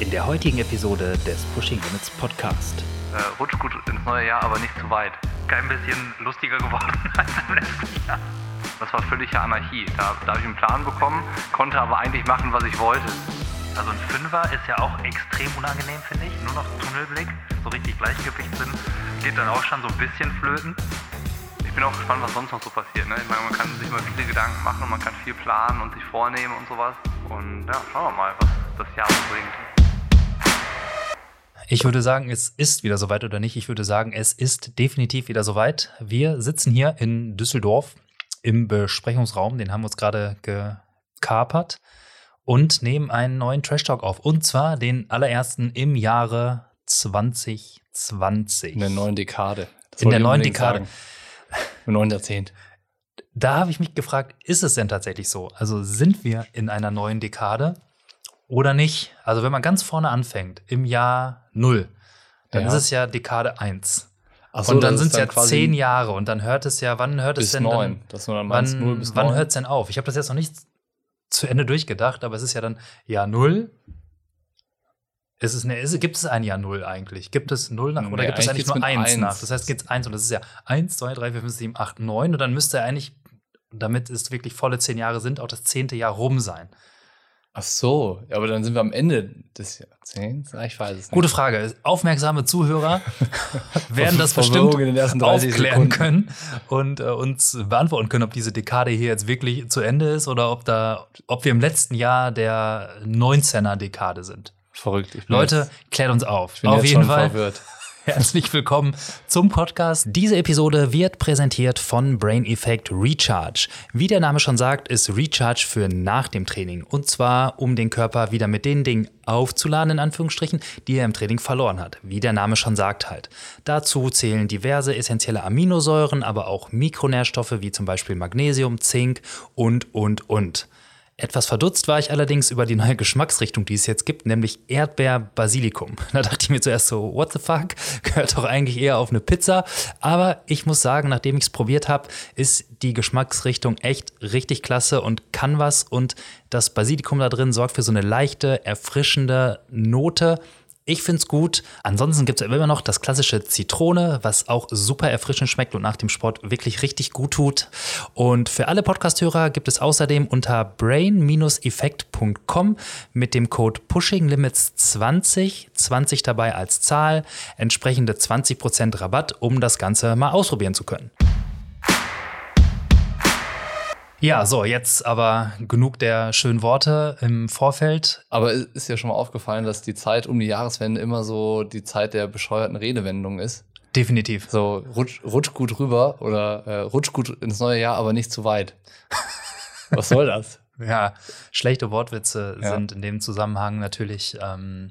in der heutigen Episode des Pushing Limits Podcast. Äh, rutscht gut ins neue Jahr, aber nicht zu weit. Kein bisschen lustiger geworden als im letzten Jahr. Das war völlige Anarchie. Da, da habe ich einen Plan bekommen, konnte aber eigentlich machen, was ich wollte. Also ein Fünfer ist ja auch extrem unangenehm, finde ich. Nur noch Tunnelblick, so richtig Gleichgewichtssinn, geht dann auch schon so ein bisschen flöten. Ich bin auch gespannt, was sonst noch so passiert. Ne? Ich meine, man kann sich mal viele Gedanken machen und man kann viel planen und sich vornehmen und sowas. Und ja, schauen wir mal, was das Jahr so bringt. Ich würde sagen, es ist wieder soweit oder nicht. Ich würde sagen, es ist definitiv wieder soweit. Wir sitzen hier in Düsseldorf im Besprechungsraum. Den haben wir uns gerade gekapert und nehmen einen neuen Trash Talk auf. Und zwar den allerersten im Jahre 2020. In der neuen Dekade. Das in der neuen Dekade. Sagen. Im neuen Jahrzehnt. Da habe ich mich gefragt, ist es denn tatsächlich so? Also sind wir in einer neuen Dekade? Oder nicht. Also wenn man ganz vorne anfängt, im Jahr 0, dann ja. ist es ja Dekade 1. So, und dann sind es ja zehn Jahre und dann hört es ja, wann hört es denn 9. dann? Dann wann 0 bis wann hört es denn auf? Ich habe das jetzt noch nicht zu Ende durchgedacht, aber es ist ja dann Jahr 0. Ist es eine, ist, gibt es ein Jahr 0 eigentlich? Gibt es 0 nach oder nee, gibt es eigentlich nur 1 nach? Das heißt, gibt es 1 und das ist ja 1, 2, 3, 4, 5, 7, 8, 9 und dann müsste eigentlich, damit es wirklich volle zehn Jahre sind, auch das zehnte Jahr rum sein. Ach so, aber dann sind wir am Ende des Jahrzehnts. Ich weiß es nicht. Gute Frage. Aufmerksame Zuhörer werden das bestimmt aufklären können und äh, uns beantworten können, ob diese Dekade hier jetzt wirklich zu Ende ist oder ob da, ob wir im letzten Jahr der 19er Dekade sind. Verrückt. Leute, klärt uns auf. Auf jeden Fall. Verwirrt. Herzlich willkommen zum Podcast. Diese Episode wird präsentiert von Brain Effect Recharge. Wie der Name schon sagt, ist Recharge für nach dem Training. Und zwar, um den Körper wieder mit den Dingen aufzuladen, in Anführungsstrichen, die er im Training verloren hat. Wie der Name schon sagt halt. Dazu zählen diverse essentielle Aminosäuren, aber auch Mikronährstoffe wie zum Beispiel Magnesium, Zink und, und, und. Etwas verdutzt war ich allerdings über die neue Geschmacksrichtung, die es jetzt gibt, nämlich Erdbeer-Basilikum. Da dachte ich mir zuerst so, what the fuck? Gehört doch eigentlich eher auf eine Pizza. Aber ich muss sagen, nachdem ich es probiert habe, ist die Geschmacksrichtung echt richtig klasse und kann was. Und das Basilikum da drin sorgt für so eine leichte, erfrischende Note ich finde es gut. Ansonsten gibt es immer noch das klassische Zitrone, was auch super erfrischend schmeckt und nach dem Sport wirklich richtig gut tut. Und für alle Podcasthörer gibt es außerdem unter brain-effekt.com mit dem Code PushingLimits20, 20 dabei als Zahl, entsprechende 20% Rabatt, um das Ganze mal ausprobieren zu können. Ja, so, jetzt aber genug der schönen Worte im Vorfeld. Aber ist ja schon mal aufgefallen, dass die Zeit um die Jahreswende immer so die Zeit der bescheuerten Redewendungen ist. Definitiv. So, rutsch, rutsch gut rüber oder äh, rutsch gut ins neue Jahr, aber nicht zu weit. Was soll das? ja, schlechte Wortwitze ja. sind in dem Zusammenhang natürlich ähm,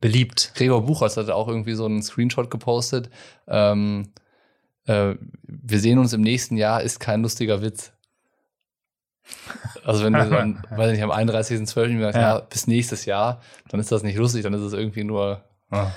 beliebt. Gregor Buchholz hat auch irgendwie so einen Screenshot gepostet. Ähm, äh, wir sehen uns im nächsten Jahr, ist kein lustiger Witz. Also wenn du dann, weiß ich nicht, am 31.12. Ja. ja, bis nächstes Jahr, dann ist das nicht lustig, dann ist es irgendwie nur. Ah.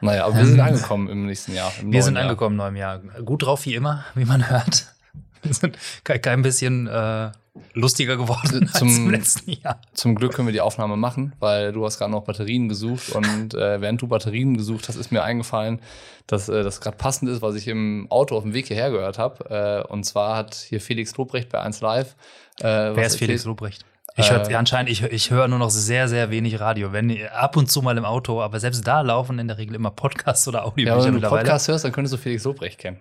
Naja, aber wir sind ähm, angekommen im nächsten Jahr. wir sind angekommen im neuen Jahr. Gut drauf wie immer, wie man hört. Wir sind kein bisschen äh, lustiger geworden zum, als im letzten Jahr. Zum Glück können wir die Aufnahme machen, weil du hast gerade noch Batterien gesucht und äh, während du Batterien gesucht hast, ist mir eingefallen, dass äh, das gerade passend ist, was ich im Auto auf dem Weg hierher gehört habe. Äh, und zwar hat hier Felix Lobrecht bei 1 Live. Äh, Wer ist Felix Lobrecht? Ich höre äh, anscheinend, ich, ich höre nur noch sehr, sehr wenig Radio. Wenn ab und zu mal im Auto, aber selbst da laufen in der Regel immer Podcasts oder Audiobücher ja, wenn du Podcast hörst, dann könntest du Felix Lobrecht kennen.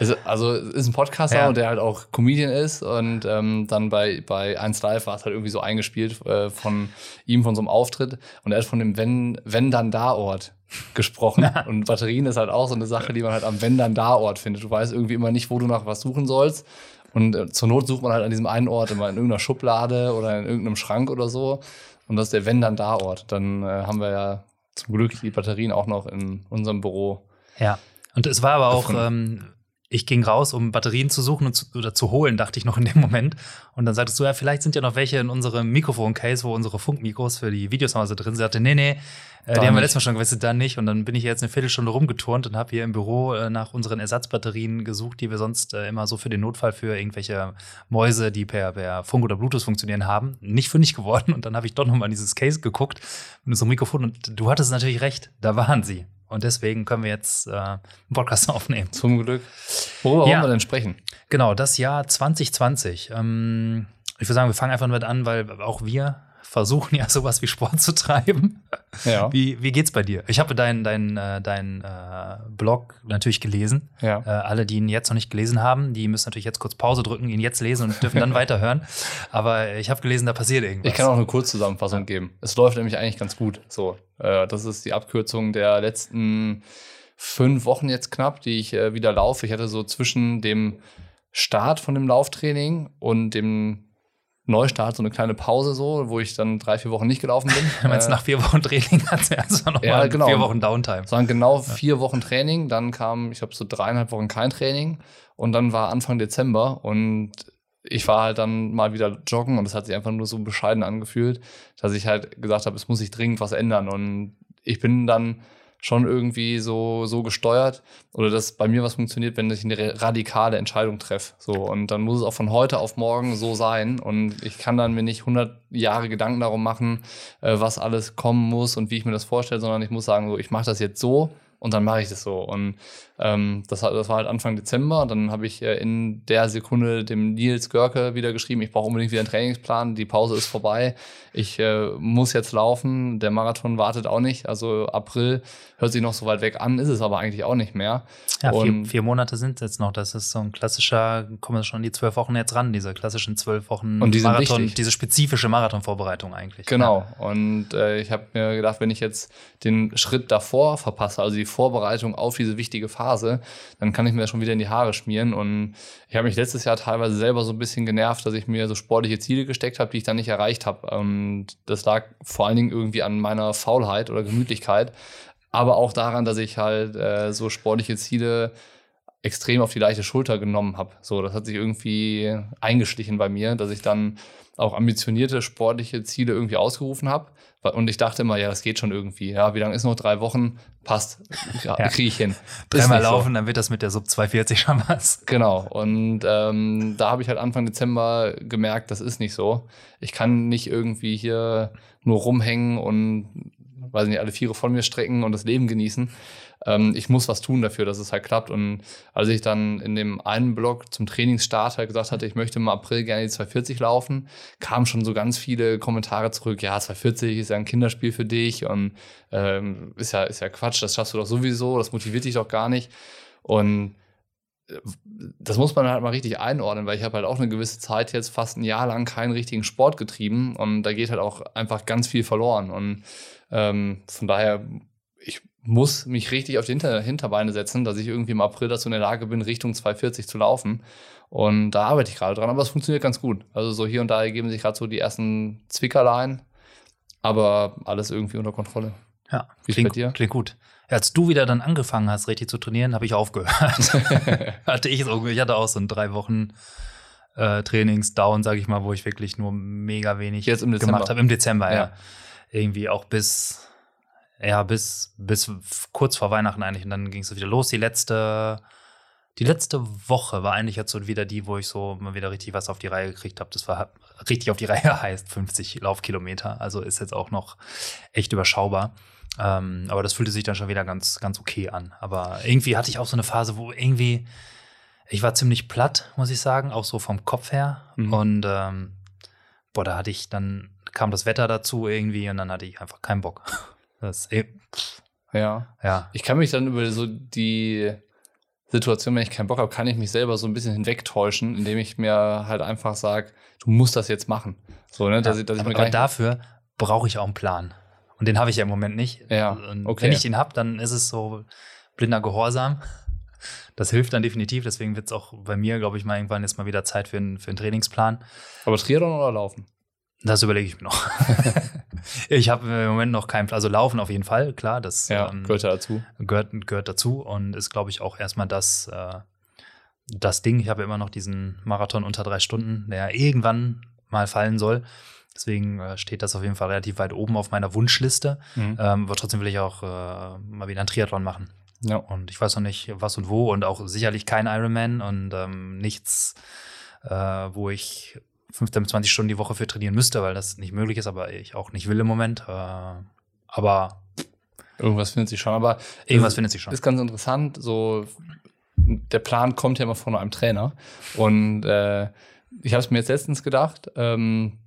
Ist, also ist ein Podcaster ja. und der halt auch Comedian ist und ähm, dann bei, bei 1 Live war es halt irgendwie so eingespielt äh, von ihm, von so einem Auftritt und er hat von dem Wenn, wenn dann da Ort gesprochen und Batterien ist halt auch so eine Sache, die man halt am Wenn dann da Ort findet. Du weißt irgendwie immer nicht, wo du nach was suchen sollst und äh, zur Not sucht man halt an diesem einen Ort immer in irgendeiner Schublade oder in irgendeinem Schrank oder so und das ist der Wenn dann da Ort. Dann äh, haben wir ja zum Glück die Batterien auch noch in unserem Büro. Ja. Und es war aber auch, ähm, ich ging raus, um Batterien zu suchen zu, oder zu holen, dachte ich noch in dem Moment. Und dann sagtest du, ja, vielleicht sind ja noch welche in unserem Mikrofon-Case, wo unsere Funkmikros für die Videos noch so drin sind. Sie sagte, nee, nee, äh, die haben wir letztes Mal schon gewusst, dann nicht. Und dann bin ich jetzt eine Viertelstunde rumgeturnt und habe hier im Büro äh, nach unseren Ersatzbatterien gesucht, die wir sonst äh, immer so für den Notfall für irgendwelche Mäuse, die per, per Funk oder Bluetooth funktionieren haben, nicht fündig geworden. Und dann habe ich doch noch mal in dieses Case geguckt mit unserem Mikrofon. Und du hattest natürlich recht, da waren sie. Und deswegen können wir jetzt äh, einen Podcast aufnehmen. Zum Glück. Worüber ja. wollen wir denn sprechen? Genau, das Jahr 2020. Ähm, ich würde sagen, wir fangen einfach damit an, weil auch wir versuchen ja sowas wie Sport zu treiben. Ja. Wie, wie geht's bei dir? Ich habe deinen dein, äh, dein, äh, Blog natürlich gelesen. Ja. Äh, alle, die ihn jetzt noch nicht gelesen haben, die müssen natürlich jetzt kurz Pause drücken, ihn jetzt lesen und dürfen dann weiterhören. Aber ich habe gelesen, da passiert irgendwas. Ich kann auch eine Kurzzusammenfassung geben. Es läuft nämlich eigentlich ganz gut. So, äh, das ist die Abkürzung der letzten fünf Wochen jetzt knapp, die ich äh, wieder laufe. Ich hatte so zwischen dem Start von dem Lauftraining und dem Neustart, so eine kleine Pause so, wo ich dann drei, vier Wochen nicht gelaufen bin. Wenn es äh, nach vier Wochen Training hat, also noch ja, genau. vier Wochen Downtime. Es waren genau vier Wochen Training, dann kam, ich habe so dreieinhalb Wochen kein Training und dann war Anfang Dezember und ich war halt dann mal wieder joggen und es hat sich einfach nur so bescheiden angefühlt, dass ich halt gesagt habe, es muss sich dringend was ändern und ich bin dann schon irgendwie so, so gesteuert oder dass bei mir was funktioniert, wenn ich eine radikale Entscheidung treffe. So, und dann muss es auch von heute auf morgen so sein. Und ich kann dann mir nicht 100 Jahre Gedanken darum machen, äh, was alles kommen muss und wie ich mir das vorstelle, sondern ich muss sagen, so, ich mache das jetzt so und dann mache ich das so. Und ähm, das, das war halt Anfang Dezember. Dann habe ich äh, in der Sekunde dem Nils Görke wieder geschrieben, ich brauche unbedingt wieder einen Trainingsplan, die Pause ist vorbei, ich äh, muss jetzt laufen, der Marathon wartet auch nicht. Also April hört sich noch so weit weg an, ist es aber eigentlich auch nicht mehr. Ja, vier, vier Monate sind es jetzt noch. Das ist so ein klassischer, kommen wir schon die zwölf Wochen jetzt ran, diese klassischen zwölf Wochen und die Marathon, wichtig. diese spezifische Marathonvorbereitung eigentlich. Genau. Ja. Und äh, ich habe mir gedacht, wenn ich jetzt den Schritt davor verpasse, also die Vorbereitung auf diese wichtige Phase, Phase, dann kann ich mir das schon wieder in die Haare schmieren. Und ich habe mich letztes Jahr teilweise selber so ein bisschen genervt, dass ich mir so sportliche Ziele gesteckt habe, die ich dann nicht erreicht habe. Und das lag vor allen Dingen irgendwie an meiner Faulheit oder Gemütlichkeit, aber auch daran, dass ich halt äh, so sportliche Ziele extrem auf die leichte Schulter genommen habe. So, das hat sich irgendwie eingeschlichen bei mir, dass ich dann auch ambitionierte sportliche Ziele irgendwie ausgerufen habe. Und ich dachte immer, ja, das geht schon irgendwie. Ja, wie lange ist noch? Drei Wochen? Passt. Ja, ja. kriege ich hin. Dreimal laufen, so. dann wird das mit der Sub 240 schon was. Genau. Und ähm, da habe ich halt Anfang Dezember gemerkt, das ist nicht so. Ich kann nicht irgendwie hier nur rumhängen und weiß nicht, alle Viere von mir strecken und das Leben genießen. Ähm, ich muss was tun dafür, dass es halt klappt. Und als ich dann in dem einen Blog zum Trainingsstart halt gesagt hatte, ich möchte im April gerne die 240 laufen, kamen schon so ganz viele Kommentare zurück, ja, 240 ist ja ein Kinderspiel für dich und ähm, ist, ja, ist ja Quatsch, das schaffst du doch sowieso, das motiviert dich doch gar nicht. Und äh, das muss man halt mal richtig einordnen, weil ich habe halt auch eine gewisse Zeit jetzt fast ein Jahr lang keinen richtigen Sport getrieben und da geht halt auch einfach ganz viel verloren. Und ähm, von daher, ich muss mich richtig auf die Hinter Hinterbeine setzen, dass ich irgendwie im April dazu in der Lage bin, Richtung 240 zu laufen. Und da arbeite ich gerade dran, aber es funktioniert ganz gut. Also so hier und da ergeben sich gerade so die ersten Zwickerlein, aber alles irgendwie unter Kontrolle. Ja, Wie klingt, dir? klingt gut. Als du wieder dann angefangen hast, richtig zu trainieren, habe ich aufgehört. hatte ich, so, ich hatte auch so ein drei Wochen äh, Trainingsdown, sage ich mal, wo ich wirklich nur mega wenig Jetzt im gemacht habe. Im Dezember, ja. ja. Irgendwie auch bis ja, bis, bis kurz vor Weihnachten eigentlich. Und dann ging es wieder los. Die letzte, die letzte Woche war eigentlich jetzt so wieder die, wo ich so mal wieder richtig was auf die Reihe gekriegt habe. Das war richtig auf die Reihe heißt 50 Laufkilometer. Also ist jetzt auch noch echt überschaubar. Ähm, aber das fühlte sich dann schon wieder ganz, ganz okay an. Aber irgendwie hatte ich auch so eine Phase, wo irgendwie, ich war ziemlich platt, muss ich sagen, auch so vom Kopf her. Mhm. Und ähm, boah, da hatte ich dann, kam das Wetter dazu irgendwie und dann hatte ich einfach keinen Bock. Das ist eh, ja. ja. Ich kann mich dann über so die Situation, wenn ich keinen Bock habe, kann ich mich selber so ein bisschen hinwegtäuschen, indem ich mir halt einfach sage, du musst das jetzt machen. So, ne? dass ja, ich, dass aber, ich aber dafür brauche ich auch einen Plan. Und den habe ich ja im Moment nicht. Ja, okay. Wenn ich den habe, dann ist es so blinder Gehorsam. Das hilft dann definitiv. Deswegen wird es auch bei mir, glaube ich, mal irgendwann jetzt mal wieder Zeit für, einen, für einen Trainingsplan. Aber Triathlon oder Laufen? Das überlege ich mir noch. ich habe im Moment noch keinen Plan. Also Laufen auf jeden Fall, klar. Das ja, ähm, gehört dazu. Gehört, gehört dazu und ist, glaube ich, auch erstmal das, äh, das Ding. Ich habe immer noch diesen Marathon unter drei Stunden, der irgendwann mal fallen soll. Deswegen äh, steht das auf jeden Fall relativ weit oben auf meiner Wunschliste. Mhm. Ähm, aber trotzdem will ich auch äh, mal wieder einen Triathlon machen. Ja. Und ich weiß noch nicht, was und wo und auch sicherlich kein Ironman und ähm, nichts, äh, wo ich 15 bis 20 Stunden die Woche für trainieren müsste, weil das nicht möglich ist, aber ich auch nicht will im Moment. Äh, aber irgendwas findet sich schon. Aber irgendwas findet sich schon. Ist ganz interessant. So der Plan kommt ja immer von einem Trainer und äh, ich habe es mir jetzt letztens gedacht. Ähm,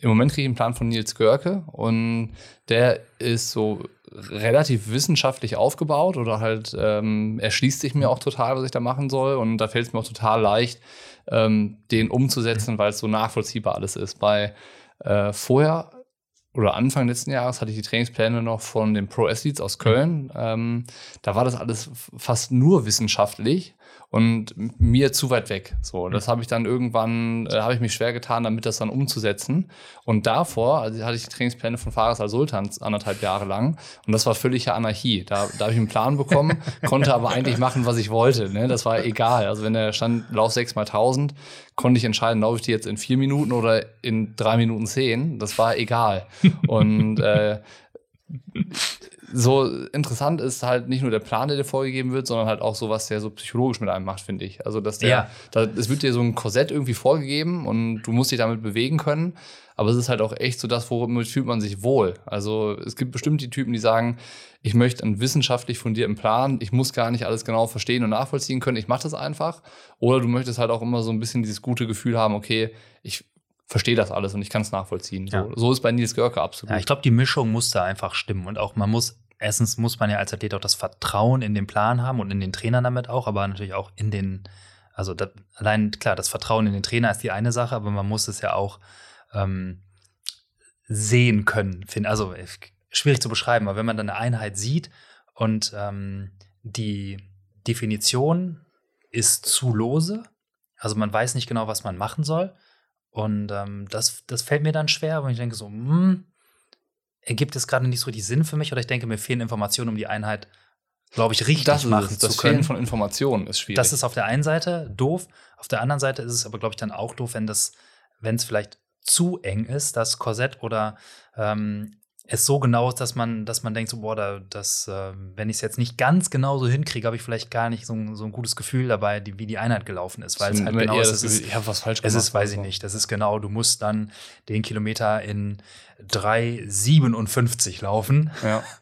Im Moment kriege ich einen Plan von Nils Görke und der ist so relativ wissenschaftlich aufgebaut oder halt ähm, erschließt sich mir auch total, was ich da machen soll. Und da fällt es mir auch total leicht, ähm, den umzusetzen, weil es so nachvollziehbar alles ist. Bei äh, vorher oder Anfang letzten Jahres hatte ich die Trainingspläne noch von den Pro Athletes aus Köln. Ähm, da war das alles fast nur wissenschaftlich und mir zu weit weg. So, das habe ich dann irgendwann, äh, habe ich mich schwer getan, damit das dann umzusetzen. Und davor also hatte ich die Trainingspläne von Fares al-Sultan anderthalb Jahre lang und das war völlige Anarchie. Da, da habe ich einen Plan bekommen, konnte aber eigentlich machen, was ich wollte. Ne? Das war egal. Also wenn der stand, lauf 6 mal 1000, konnte ich entscheiden, laufe ich die jetzt in vier Minuten oder in drei Minuten zehn. Das war egal. Und äh, so interessant ist halt nicht nur der Plan, der dir vorgegeben wird, sondern halt auch so, was der so psychologisch mit einem macht, finde ich. Also, dass der, ja. da, es wird dir so ein Korsett irgendwie vorgegeben und du musst dich damit bewegen können. Aber es ist halt auch echt so das, womit fühlt man sich wohl. Also, es gibt bestimmt die Typen, die sagen, ich möchte einen wissenschaftlich fundierten Plan, ich muss gar nicht alles genau verstehen und nachvollziehen können, ich mache das einfach. Oder du möchtest halt auch immer so ein bisschen dieses gute Gefühl haben, okay, ich verstehe das alles und ich kann es nachvollziehen. So, ja. so ist bei Nils Görke absolut. Ja, ich glaube, die Mischung muss da einfach stimmen und auch man muss erstens muss man ja als Athlet auch das Vertrauen in den Plan haben und in den Trainer damit auch, aber natürlich auch in den, also das, allein klar, das Vertrauen in den Trainer ist die eine Sache, aber man muss es ja auch ähm, sehen können. Also schwierig zu beschreiben, aber wenn man dann eine Einheit sieht und ähm, die Definition ist zu lose, also man weiß nicht genau, was man machen soll. Und ähm, das, das fällt mir dann schwer, weil ich denke so, hm, ergibt es gerade nicht so die Sinn für mich oder ich denke, mir fehlen Informationen, um die Einheit, glaube ich, richtig das machen zu das können. Fehlen von Informationen ist schwierig. Das ist auf der einen Seite doof. Auf der anderen Seite ist es aber, glaube ich, dann auch doof, wenn das, wenn es vielleicht zu eng ist, das Korsett oder ähm, es so genau ist, dass man, dass man denkt, so, boah, da, das, äh, wenn ich es jetzt nicht ganz genau so hinkriege, habe ich vielleicht gar nicht so ein, so ein gutes Gefühl dabei, die, wie die Einheit gelaufen ist, weil es halt genau ist. ist ich habe was falsch gemacht. Es ist, weiß ich nicht, das ist genau, du musst dann den Kilometer in 3,57 laufen. Ja.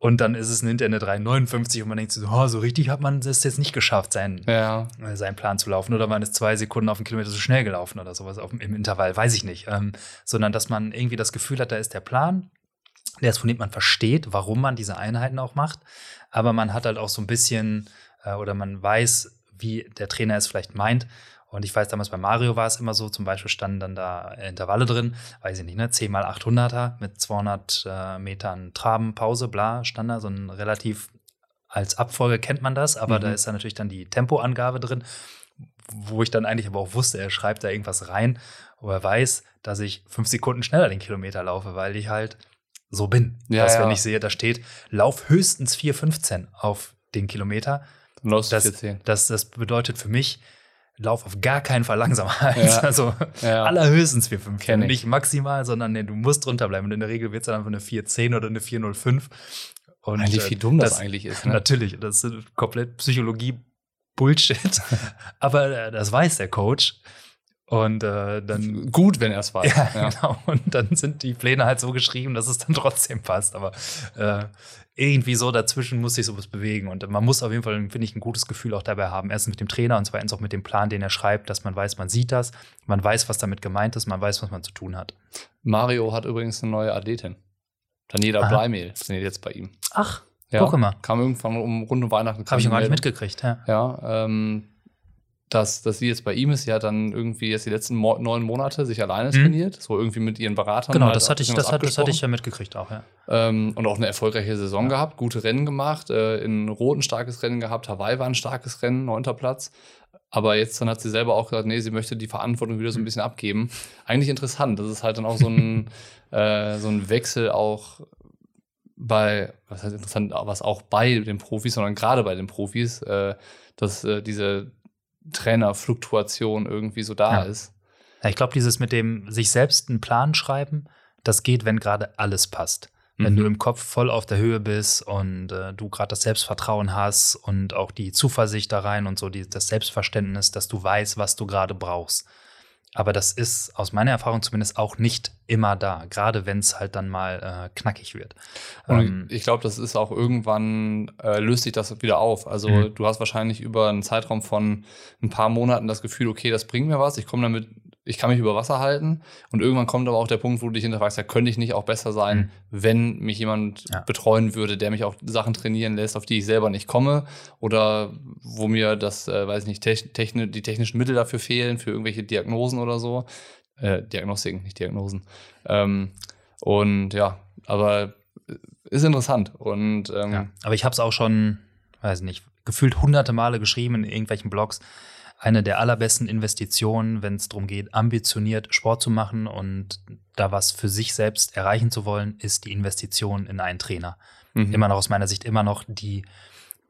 Und dann ist es hinter eine 3,59 und man denkt so, oh, so richtig hat man es jetzt nicht geschafft, seinen, ja. äh, seinen Plan zu laufen. Oder man ist zwei Sekunden auf den Kilometer zu schnell gelaufen oder sowas auf, im Intervall, weiß ich nicht. Ähm, sondern dass man irgendwie das Gefühl hat, da ist der Plan, der ist von dem man versteht, warum man diese Einheiten auch macht. Aber man hat halt auch so ein bisschen, äh, oder man weiß, wie der Trainer es vielleicht meint. Und ich weiß, damals bei Mario war es immer so, zum Beispiel standen dann da Intervalle drin, weiß ich nicht, ne, 10 mal 800er mit 200 äh, Metern Traben, Pause, bla, stand da, so ein relativ, als Abfolge kennt man das, aber mhm. da ist dann natürlich dann die Tempoangabe drin, wo ich dann eigentlich aber auch wusste, er schreibt da irgendwas rein, wo er weiß, dass ich fünf Sekunden schneller den Kilometer laufe, weil ich halt so bin. Ja, dass, ja. wenn ich sehe, da steht, lauf höchstens 4,15 auf den Kilometer. Das, das, das bedeutet für mich, lauf auf gar keinen Fall langsamer als ja. also ja. allerhöchstens 4,5. Nicht maximal, sondern nee, du musst drunter bleiben. Und in der Regel wird es dann einfach eine 4,10 oder eine 4,05. Und eigentlich, wie äh, dumm das, das eigentlich ist. Ne? Natürlich, das ist komplett Psychologie Bullshit. Aber äh, das weiß der Coach. Und äh, dann. Gut, wenn er es weiß. Ja, ja, genau. Und dann sind die Pläne halt so geschrieben, dass es dann trotzdem passt. Aber äh, irgendwie so dazwischen muss sich sowas bewegen. Und man muss auf jeden Fall, finde ich, ein gutes Gefühl auch dabei haben. Erstens mit dem Trainer und zweitens auch mit dem Plan, den er schreibt, dass man weiß, man sieht das, man weiß, was damit gemeint ist, man weiß, was man zu tun hat. Mario hat übrigens eine neue Athletin. Daniela Aha. Bleimehl trainiert jetzt bei ihm. Ach, ja, guck mal. Kam irgendwann um rund um Weihnachten. Habe ich noch gar nicht mitgekriegt, ja. Ja, ähm, dass, dass sie jetzt bei ihm ist. Sie hat dann irgendwie jetzt die letzten Mo neun Monate sich alleine mhm. trainiert, so irgendwie mit ihren Beratern. Genau, halt das, hatte ich, das, hat, das hatte ich ja mitgekriegt auch, ja. Ähm, und auch eine erfolgreiche Saison ja. gehabt, gute Rennen gemacht, äh, in Rot ein starkes Rennen gehabt, Hawaii war ein starkes Rennen, neunter Platz. Aber jetzt dann hat sie selber auch gesagt, nee, sie möchte die Verantwortung wieder so ein mhm. bisschen abgeben. Eigentlich interessant. Das ist halt dann auch so ein, äh, so ein Wechsel auch bei, was heißt interessant, was auch bei den Profis, sondern gerade bei den Profis, äh, dass äh, diese Trainerfluktuation irgendwie so da Ja. ist. Ja, ich glaube, dieses mit dem sich selbst einen Plan schreiben, das geht, wenn gerade alles passt. Wenn Mhm. du im Kopf voll auf der Höhe bist und äh, du gerade das Selbstvertrauen hast und auch die Zuversicht da rein und so die, das Selbstverständnis, dass du weißt, was du gerade brauchst. Aber das ist aus meiner Erfahrung zumindest auch nicht immer da, gerade wenn es halt dann mal äh, knackig wird. Und Ähm, ich glaube, das ist auch irgendwann, äh, löst sich das wieder auf. Also Mhm. du hast wahrscheinlich über einen Zeitraum von ein paar Monaten das Gefühl, okay, das bringt mir was, ich komme damit, ich kann mich über Wasser halten. Und irgendwann kommt aber auch der Punkt, wo du dich hinterfragst, ja, könnte ich nicht auch besser sein, Mhm. wenn mich jemand Ja. betreuen würde, der mich auch Sachen trainieren lässt, auf die ich selber nicht komme. Oder wo mir das, äh, weiß ich nicht, techn techni die technischen Mittel dafür fehlen, für irgendwelche Diagnosen oder so. Äh, Diagnostiken, nicht Diagnosen. Ähm, und ja, aber ist interessant. Und ähm, Ja, aber ich habe es auch schon, weiß nicht, gefühlt hunderte Male geschrieben in irgendwelchen Blogs. Eine der allerbesten Investitionen, wenn es darum geht, ambitioniert Sport zu machen und da was für sich selbst erreichen zu wollen, ist die Investition in einen Trainer. mhm. Immer noch aus meiner Sicht immer noch die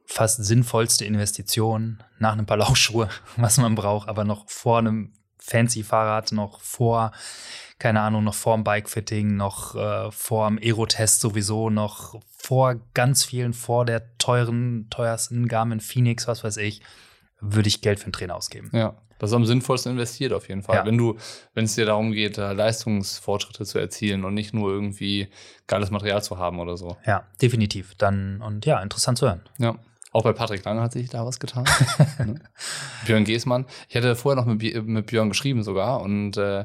fast sinnvollste Investition nach einem paar Laufschuhe, was man braucht, aber noch vor einem fancy Fahrrad, noch vor, keine Ahnung, noch vor dem Bikefitting, noch äh, vor dem Aerotest sowieso, noch vor ganz vielen, vor der teuren, teuersten Garmin Phoenix, was weiß ich, würde ich Geld für einen Trainer ausgeben. Ja, das ist am sinnvollsten investiert auf jeden Fall. Ja. Wenn du, wenn es dir darum geht, da Leistungsfortschritte zu erzielen und nicht nur irgendwie geiles Material zu haben oder so. Ja, definitiv. Dann, und ja, interessant zu hören. Ja. Auch bei Patrick Lange hat sich da was getan. ne? Björn Geßmann. Ich hatte vorher noch mit, mit Björn geschrieben sogar und äh,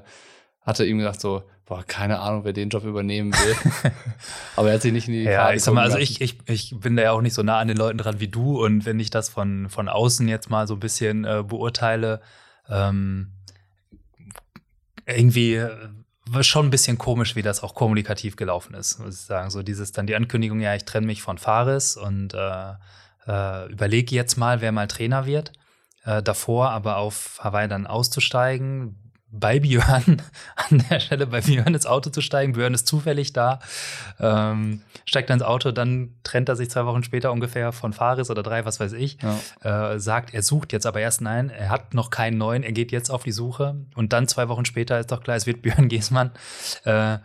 hatte ihm gesagt so, boah, keine Ahnung, wer den Job übernehmen will. Aber er hat sich nicht in die Ja, Karten ich sag mal, also ich, ich, ich bin da ja auch nicht so nah an den Leuten dran wie du und wenn ich das von, von außen jetzt mal so ein bisschen äh, beurteile, ähm, irgendwie äh, war schon ein bisschen komisch, wie das auch kommunikativ gelaufen ist, muss ich sagen. So dieses dann die Ankündigung, ja, ich trenne mich von Fares und äh, äh, überlege jetzt mal, wer mal Trainer wird. Äh, davor aber auf Hawaii dann auszusteigen, bei Björn, an der Stelle bei Björn ins Auto zu steigen. Björn ist zufällig da, ähm, steigt dann ins Auto, dann trennt er sich zwei Wochen später ungefähr von Fares oder drei, was weiß ich. Ja. Äh, sagt, er sucht jetzt aber erst nein, er hat noch keinen neuen, er geht jetzt auf die Suche. Und dann zwei Wochen später ist doch klar, es wird Björn Giesmann. Äh,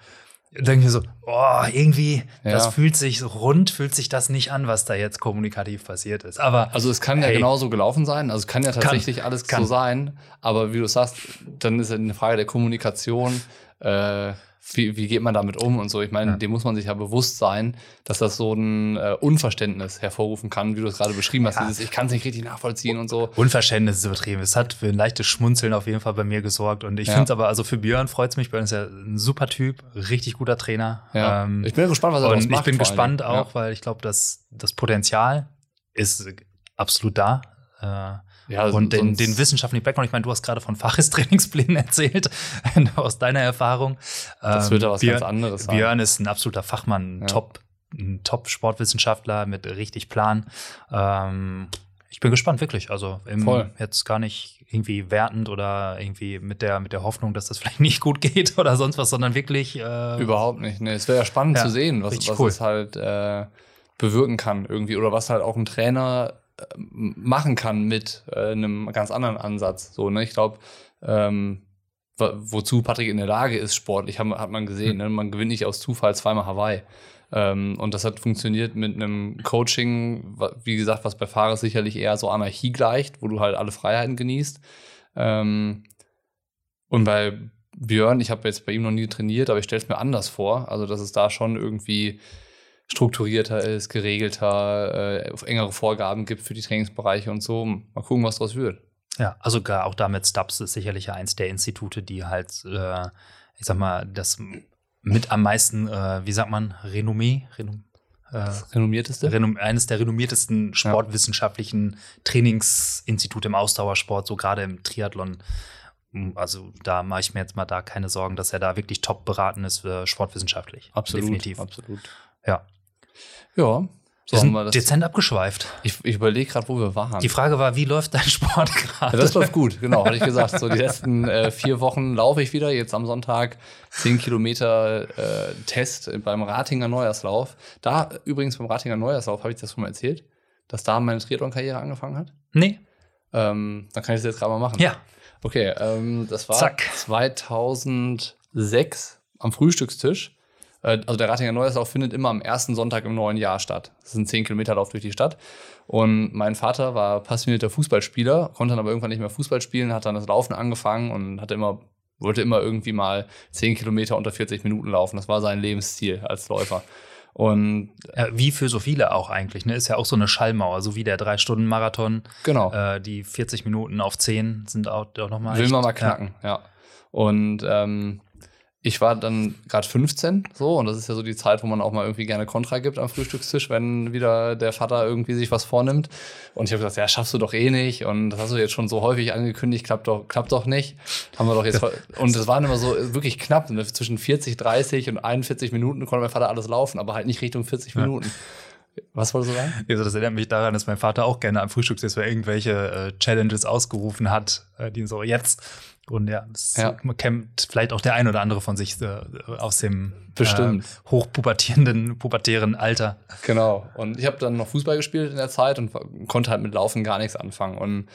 denke ich so, oh, irgendwie, das Ja. fühlt sich rund, fühlt sich das nicht an, was da jetzt kommunikativ passiert ist. Aber Also es kann ja Hey. genauso gelaufen sein, also es kann ja tatsächlich alles kann. so sein, aber wie du sagst, dann ist ja eine Frage der Kommunikation, äh, wie, wie geht man damit um und so. Ich meine, Ja. dem muss man sich ja bewusst sein, dass das so ein äh, Unverständnis hervorrufen kann, wie du es gerade beschrieben hast, Ja. dieses ich kann es nicht richtig nachvollziehen und so. Unverständnis ist übertrieben. Es hat für ein leichtes Schmunzeln auf jeden Fall bei mir gesorgt. Und ich Ja. finde es aber, also für Björn freut es mich. Björn ist ja ein super Typ, richtig guter Trainer. Ja. Ähm, ich bin gespannt, was er und macht. ich bin gespannt auch, weil ich glaube, dass das Potenzial ist absolut da. Äh, Ja, und den, den wissenschaftlichen Background, ich meine, du hast gerade von Faches Trainingsplänen erzählt, aus deiner Erfahrung. Das Ähm, wird ja was Björn, ganz anderes sein. Björn ist ein absoluter Fachmann, Ja. top, ein Top-Sportwissenschaftler mit richtig Plan. Ähm, ich bin gespannt, wirklich. Also im, Voll. jetzt gar nicht irgendwie wertend oder irgendwie mit der, mit der Hoffnung, dass das vielleicht nicht gut geht oder sonst was, sondern wirklich äh, Überhaupt nicht. Nee, es wäre ja spannend Ja, zu sehen, was, was cool. es halt äh, bewirken kann irgendwie oder was halt auch ein Trainer machen kann mit äh, einem ganz anderen Ansatz. So, ne? Ich glaube, ähm, wo- wozu Patrick in der Lage ist, sportlich, haben, hat man gesehen. Ne? Man gewinnt nicht aus Zufall zweimal Hawaii. Ähm, und das hat funktioniert mit einem Coaching, wie gesagt, was bei Fahrers sicherlich eher so Anarchie gleicht, wo du halt alle Freiheiten genießt. Ähm, und bei Björn, ich habe jetzt bei ihm noch nie trainiert, aber ich stelle es mir anders vor. Also, dass es da schon irgendwie strukturierter ist, geregelter, äh, engere Vorgaben gibt für die Trainingsbereiche und so. Mal gucken, was daraus wird. Ja, also gar auch damit Stubbs ist sicherlich eins der Institute, die halt, äh, ich sag mal, das mit am meisten, äh, wie sagt man, Renommee, Renom äh, Renommierteste? Renom eines der renommiertesten sportwissenschaftlichen Trainingsinstitute im Ausdauersport, so gerade im Triathlon. Also da mache ich mir jetzt mal da keine Sorgen, dass er da wirklich top beraten ist für sportwissenschaftlich. absolut. Definitiv. Absolut. Ja. Ja. So Wir sind wir das. dezent abgeschweift. Ich, ich überlege gerade, wo wir waren. Die Frage war, wie läuft dein Sport gerade? Ja, das läuft gut, genau, hatte ich gesagt. So die letzten äh, vier Wochen laufe ich wieder. Jetzt am Sonntag 10 Kilometer äh, Test beim Ratinger Neujahrslauf. Da übrigens beim Ratinger Neujahrslauf, habe ich das schon mal erzählt, dass da meine Triathlon-Karriere angefangen hat. nee. Ähm, dann kann ich das jetzt gerade mal machen. Ja. Okay, ähm, das war Zack. 2006 am Frühstückstisch. Äh, also der Ratinger Neujahrslauf findet immer am ersten Sonntag im neuen Jahr statt. Das ist ein 10 Kilometer Lauf durch die Stadt. Und mein Vater war passionierter Fußballspieler, konnte dann aber irgendwann nicht mehr Fußball spielen, hat dann das Laufen angefangen und hatte immer, wollte immer irgendwie mal 10 Kilometer unter 40 Minuten laufen. Das war sein Lebensziel als Läufer. Und Ja, wie für so viele auch eigentlich. Ne? Ist ja auch so eine Schallmauer, so wie der Drei-Stunden-Marathon. genau. Äh, die 40 Minuten auf 10 sind auch, auch nochmal. Will man mal knacken, ja. Und ähm, ich war dann gerade 15, so, und das ist ja so die Zeit, wo man auch mal irgendwie gerne Kontra gibt am Frühstückstisch, wenn wieder der Vater irgendwie sich was vornimmt. Und ich habe gesagt, ja, schaffst du doch eh nicht. Und das hast du jetzt schon so häufig angekündigt, klappt doch, klappt doch nicht. Haben wir doch jetzt. und es waren immer so wirklich knapp, ne? zwischen 40, 30 und 41 Minuten konnte mein Vater alles laufen, aber halt nicht Richtung 40 Minuten. Was wolltest du sagen? Also das erinnert mich daran, dass mein Vater auch gerne am Frühstückstisch irgendwelche äh, Challenges ausgerufen hat, äh, die so jetzt. Und ja, das Ja. man kennt vielleicht auch der ein oder andere von sich äh, aus dem Bestimmt. Äh, hochpubertierenden, pubertären Alter. Genau. Und ich habe dann noch Fußball gespielt in der Zeit und konnte halt mit Laufen gar nichts anfangen. Und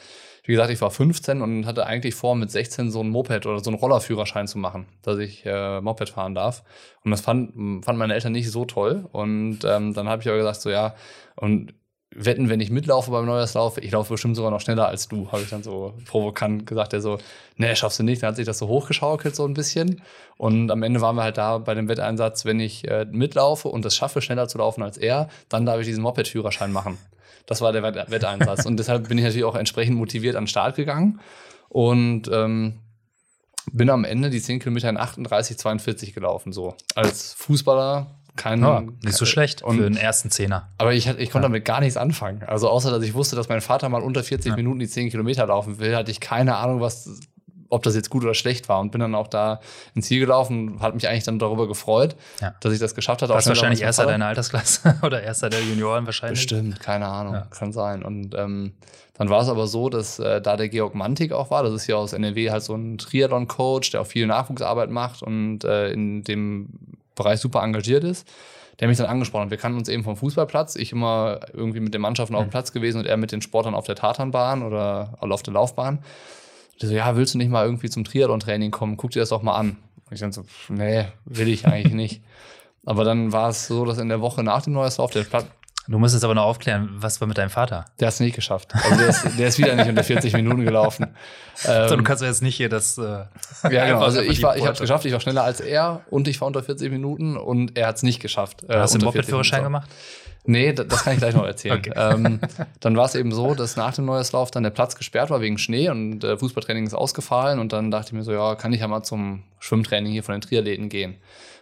wie gesagt, ich war 15 und hatte eigentlich vor, mit 16 so ein Moped oder so einen Rollerführerschein zu machen, dass ich äh, Moped fahren darf. Und das fand, fanden meine Eltern nicht so toll. Und ähm, dann habe ich aber gesagt, so ja, und wetten, wenn ich mitlaufe beim Neujahrslauf, ich laufe bestimmt sogar noch schneller als du, habe ich dann so provokant gesagt. Der so, nee, schaffst du nicht. Dann hat sich das so hochgeschaukelt so ein bisschen. Und am Ende waren wir halt da bei dem Wetteinsatz, wenn ich äh, mitlaufe und es schaffe, schneller zu laufen als er, dann darf ich diesen Moped-Führerschein machen. Das war der Wett Wetteinsatz. und deshalb bin ich natürlich auch entsprechend motiviert an den Start gegangen. Und ähm, bin am Ende die 10 Kilometer in 38, 42 gelaufen, so. Als Fußballer kein. Ja, nicht so schlecht Und für den ersten Zehner. aber ich, ich konnte damit gar nichts anfangen. Also außer, dass ich wusste, dass mein Vater mal unter 40 Ja. Minuten die 10 Kilometer laufen will, hatte ich keine Ahnung, was, ob das jetzt gut oder schlecht war. Und bin dann auch da ins Ziel gelaufen, hat mich eigentlich dann darüber gefreut, Ja. dass ich das geschafft hatte. Warst wahrscheinlich erster deiner Altersklasse oder erster der Junioren wahrscheinlich. Bestimmt, keine Ahnung, Ja. kann sein. Und ähm, dann war es aber so, dass äh, da der Georg Mantik auch war, das ist hier aus NRW halt so ein Triathlon-Coach, der auch viel Nachwuchsarbeit macht und äh, in dem Bereich super engagiert ist, der mich dann angesprochen hat. Wir kannten uns eben vom Fußballplatz, ich immer irgendwie mit den Mannschaften auf dem Platz gewesen und er mit den Sportlern auf der Tatanbahn oder auf der Laufbahn. Der so, ja, willst du nicht mal irgendwie zum Triathlon-Training kommen? Guck dir das doch mal an. Und ich dann so, nee, will ich eigentlich nicht. Aber dann war es so, dass in der Woche nach dem Neueslauf der Platz, Du musst jetzt aber noch aufklären, was war mit deinem Vater? der hat es nicht geschafft. Also der ist, der ist wieder nicht unter 40 Minuten gelaufen. Ähm, so, du kannst jetzt nicht hier das. Äh, ja, genau. Also ich, war, ich habe es geschafft, ich war schneller als er und ich war unter 40 Minuten und er hat es nicht geschafft. äh, Hast du den unter 40 Moped-Führerschein gemacht? Nee, da- das kann ich gleich noch erzählen. Okay. ähm, dann war es eben so, dass nach dem Neueslauf dann der Platz gesperrt war wegen Schnee und äh, Fußballtraining ist ausgefallen und dann dachte ich mir so, ja, kann ich ja mal zum Schwimmtraining hier von den Triathleten gehen.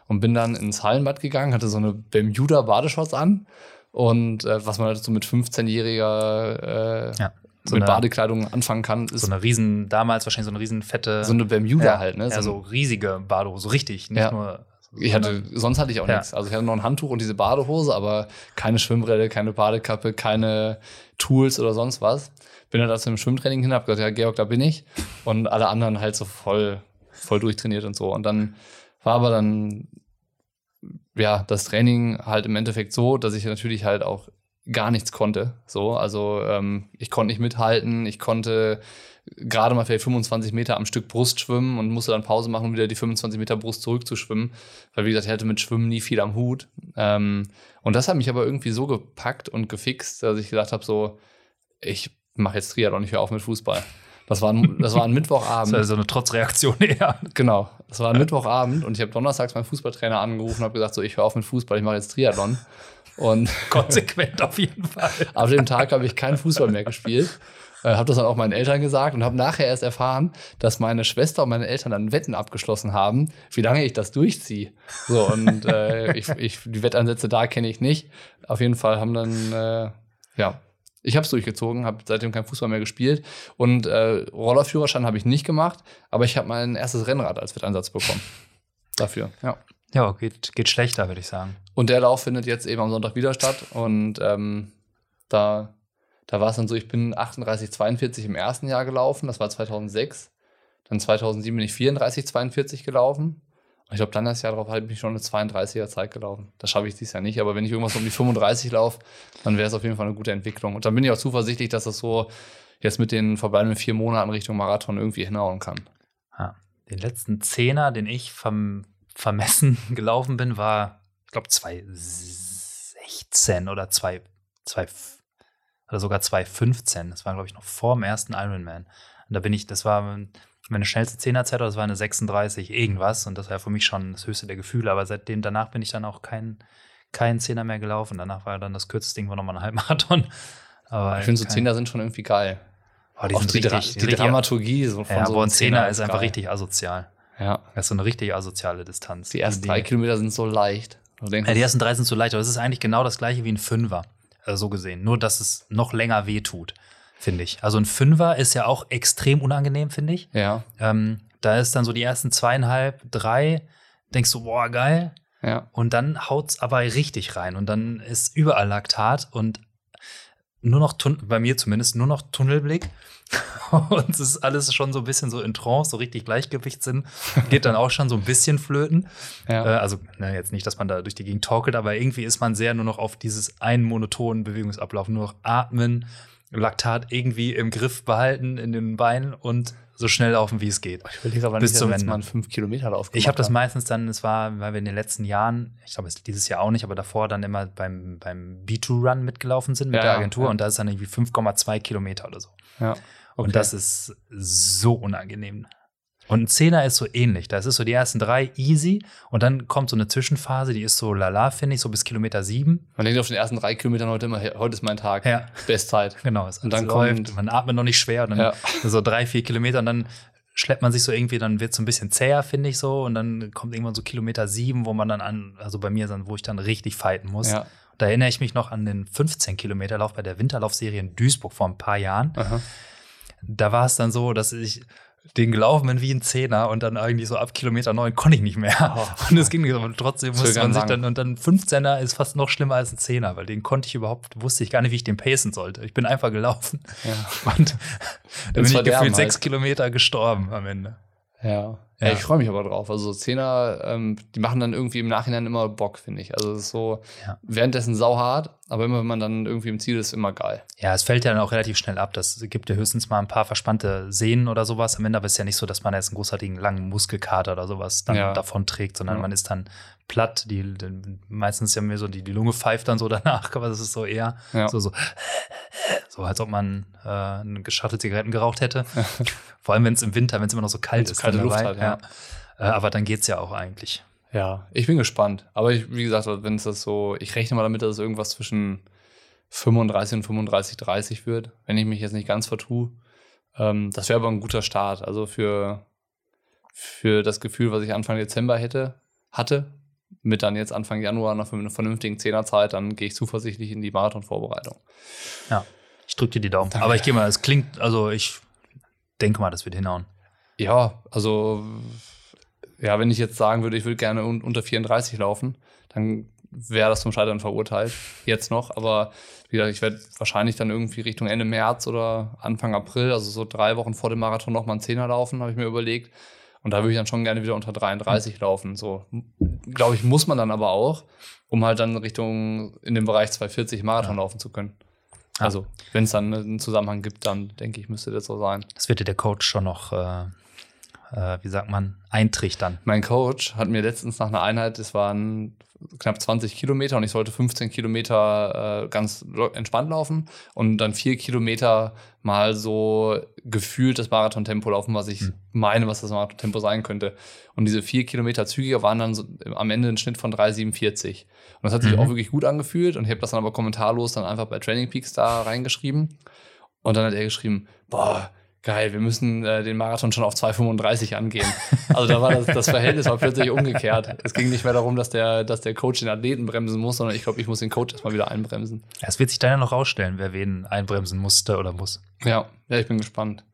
Und bin dann ins Hallenbad gegangen, hatte so eine Bermuda-Badeshorts an und äh, was man halt so mit 15-jähriger äh, Ja. So mit eine, Badekleidung anfangen kann, ist so eine riesen, damals wahrscheinlich so eine riesen fette. so eine Bermuda ja, halt, ne? Ja, so riesige Badehose, so richtig. Nicht Ja. nur. Ich hatte, sonst hatte ich auch nichts. Also ich hatte noch ein Handtuch und diese Badehose, aber keine Schwimmbrille, keine Badekappe, keine Tools oder sonst was. Bin dann dazu im Schwimmtraining hin, hab gesagt, ja, Georg, da bin ich. Und alle anderen halt so voll, voll durchtrainiert und so. Und dann war aber dann, ja, das Training halt im Endeffekt so, dass ich natürlich halt auch gar nichts konnte. So, also ähm, ich konnte nicht mithalten, ich konnte gerade mal vielleicht 25 Meter am Stück Brust schwimmen und musste dann Pause machen, um wieder die 25 Meter Brust zurückzuschwimmen. Weil, wie gesagt, ich hatte mit Schwimmen nie viel am Hut. Ähm, und das hat mich aber irgendwie so gepackt und gefixt, dass ich gedacht habe, so, ich mache jetzt Triathlon, ich höre auf mit Fußball. Das war ein, das war ein Das Mittwochabend. war so eine Trotzreaktion eher. Genau. Das war ein Mittwochabend und ich habe donnerstags meinen Fußballtrainer angerufen und habe gesagt, so, ich höre auf mit Fußball, ich mache jetzt Triathlon. Und Konsequent auf jeden Fall. ab dem Tag habe ich keinen Fußball mehr gespielt. Äh, habe das dann auch meinen Eltern gesagt und habe nachher erst erfahren, dass meine Schwester und meine Eltern dann Wetten abgeschlossen haben, wie lange ich das durchziehe. So, und äh, ich, ich, die Wettansätze da kenne ich nicht. Auf jeden Fall haben dann, äh, ja, ich habe es durchgezogen, habe seitdem kein Fußball mehr gespielt. Und äh, Rollerführerschein habe ich nicht gemacht, aber ich habe mein erstes Rennrad als Wetteinsatz bekommen. Dafür, ja. Ja, geht, geht schlechter, würde ich sagen. Und der Lauf findet jetzt eben am Sonntag wieder statt. Und ähm, da, da war es dann so, ich bin 38, 42 im ersten Jahr gelaufen, das war 2006. Dann 2007 bin ich 34, 42 gelaufen. Ich glaube, dann das Jahr darauf habe ich schon eine 32er Zeit gelaufen. Das schaffe ich dieses Jahr nicht, aber wenn ich irgendwas um die 35 laufe, dann wäre es auf jeden Fall eine gute Entwicklung. Und dann bin ich auch zuversichtlich, dass das so jetzt mit den verbleibenden vier Monaten Richtung Marathon irgendwie hinhauen kann. Ja. Den letzten Zehner, den ich vom vermessen gelaufen bin, war, ich glaube, 2016 oder 2, 2, oder sogar 2015. Das war, glaube ich, noch vor dem ersten Ironman. Und da bin ich, das war meine schnellste Zehnerzeit, das war eine 36 irgendwas. Und das war für mich schon das höchste der Gefühle. Aber seitdem, danach bin ich dann auch kein, kein Zehner mehr gelaufen. Danach war dann das kürzeste Ding, war nochmal ein Halbmarathon. Aber ich finde, so Zehner sind schon irgendwie geil. Oh, die, sind die, richtig, die, die Dramaturgie so von ja, so einem Zehner, Zehner ist einfach geil. richtig asozial. Ja. Das ist so eine richtig asoziale Distanz. Die ersten drei Kilometer sind so leicht. Denkst, ja, die ersten drei sind so leicht, aber es ist eigentlich genau das gleiche wie ein Fünfer, also so gesehen. Nur, dass es noch länger wehtut, finde ich. Also ein Fünfer ist ja auch extrem unangenehm, finde ich. Ja. Ähm, da ist dann so die ersten zweieinhalb, drei, denkst du, boah, geil. Ja. Und dann haut es aber richtig rein und dann ist überall Laktat und nur noch, bei mir zumindest, nur noch Tunnelblick. und es ist alles schon so ein bisschen so in Trance, so richtig Gleichgewichtssinn. Geht dann auch schon so ein bisschen flöten. Ja. Äh, also, na, jetzt nicht, dass man da durch die Gegend torkelt, aber irgendwie ist man sehr nur noch auf dieses einen monotonen Bewegungsablauf, nur noch atmen, Laktat irgendwie im Griff behalten in den Beinen und so schnell laufen, wie es geht. Ich will aber bis nicht, zum Ende. man fünf Kilometer Lauf Ich habe das meistens dann, es war, weil wir in den letzten Jahren, ich glaube, dieses Jahr auch nicht, aber davor dann immer beim, beim B2-Run mitgelaufen sind mit ja, der Agentur ja. und da ist dann irgendwie 5,2 Kilometer oder so. Ja. Okay. Und das ist so unangenehm. Und ein Zehner ist so ähnlich. Das ist so die ersten drei easy und dann kommt so eine Zwischenphase, die ist so lala, finde ich, so bis Kilometer sieben. Man denkt auf den ersten drei Kilometern heute immer, heute ist mein Tag. Ja. Bestzeit. Genau. und dann läuft, kommt, man atmet noch nicht schwer und dann ja. so drei, vier Kilometer und dann schleppt man sich so irgendwie, dann wird es so ein bisschen zäher, finde ich so. Und dann kommt irgendwann so Kilometer sieben, wo man dann an, also bei mir, wo ich dann richtig fighten muss. Ja. Da erinnere ich mich noch an den 15 Kilometer Lauf bei der Winterlaufserie in Duisburg vor ein paar Jahren. Aha da war es dann so, dass ich den gelaufen bin wie ein Zehner und dann irgendwie so ab Kilometer neun konnte ich nicht mehr. Oh, und es ging nicht, aber trotzdem musste man sich dann, und dann 15er ist fast noch schlimmer als ein Zehner, weil den konnte ich überhaupt, wusste ich gar nicht, wie ich den pacen sollte. Ich bin einfach gelaufen. Ja. Und dann bin ich gefühlt halt. sechs Kilometer gestorben am Ende. Ja. Ja, ja, ich freue mich aber drauf. Also Zehner, ähm, die machen dann irgendwie im Nachhinein immer Bock, finde ich. Also es ist so ja. währenddessen sauhart, aber immer wenn man dann irgendwie im Ziel ist, immer geil. Ja, es fällt ja dann auch relativ schnell ab. Das gibt ja höchstens mal ein paar verspannte Sehnen oder sowas am Ende, aber es ist ja nicht so, dass man jetzt einen großartigen langen Muskelkater oder sowas dann davon trägt, sondern man ist dann platt. Die, die meistens ja mir so die, die Lunge pfeift dann so danach, aber das ist so eher so, so, so als ob man äh, eine geschattete Zigaretten geraucht hätte. Vor allem, wenn es im Winter, wenn es immer noch so kalt ist. Kalte Luft halt, ja. Äh, aber dann geht's ja auch eigentlich. Ja, ich bin gespannt. Aber ich, wie gesagt, wenn es das so, ich rechne mal damit, dass es irgendwas zwischen 35 und 35, 30 wird, wenn ich mich jetzt nicht ganz vertue. Ähm, das wäre aber ein guter Start. Also für, für das Gefühl, was ich Anfang Dezember hätte, hatte, mit dann jetzt Anfang Januar noch für eine vernünftigen Zehnerzeit, dann gehe ich zuversichtlich in die Marathonvorbereitung. Ja, ich drücke dir die Daumen. Danke. Aber ich gehe mal, es klingt, also ich denke mal, das wird hinhauen. Ja, also ja, wenn ich jetzt sagen würde, ich würde gerne un unter 34 laufen, dann wäre das zum Scheitern verurteilt. Jetzt noch, aber wie gesagt, ich werde wahrscheinlich dann irgendwie Richtung Ende März oder Anfang April, also so drei Wochen vor dem Marathon noch mal einen Zehner laufen, habe ich mir überlegt. Und da würde ich dann schon gerne wieder unter 33 laufen. So, glaube ich, muss man dann aber auch, um halt dann Richtung in dem Bereich 240 Marathon ja. laufen zu können. Also, wenn es dann einen Zusammenhang gibt, dann denke ich, müsste das so sein. Das wird dir der Coach schon noch, äh, äh, wie sagt man, eintrichtern. Mein Coach hat mir letztens nach einer Einheit, das waren knapp 20 Kilometer und ich sollte 15 Kilometer äh, ganz entspannt laufen und dann vier Kilometer mal so gefühlt das Marathontempo laufen, was ich hm. meine, was das Marathontempo sein könnte. Und diese vier Kilometer zügiger waren dann so am Ende ein Schnitt von 3,47. Und das hat sich mhm. auch wirklich gut angefühlt und ich habe das dann aber kommentarlos dann einfach bei Training Peaks da reingeschrieben. Und dann hat er geschrieben, boah, geil, wir müssen äh, den Marathon schon auf 2,35 angehen. Also da war das, das Verhältnis war plötzlich umgekehrt. Es ging nicht mehr darum, dass der, dass der Coach den Athleten bremsen muss, sondern ich glaube, ich muss den Coach erstmal wieder einbremsen. Es wird sich dann ja noch rausstellen, wer wen einbremsen musste oder muss. Ja, ja, ich bin gespannt.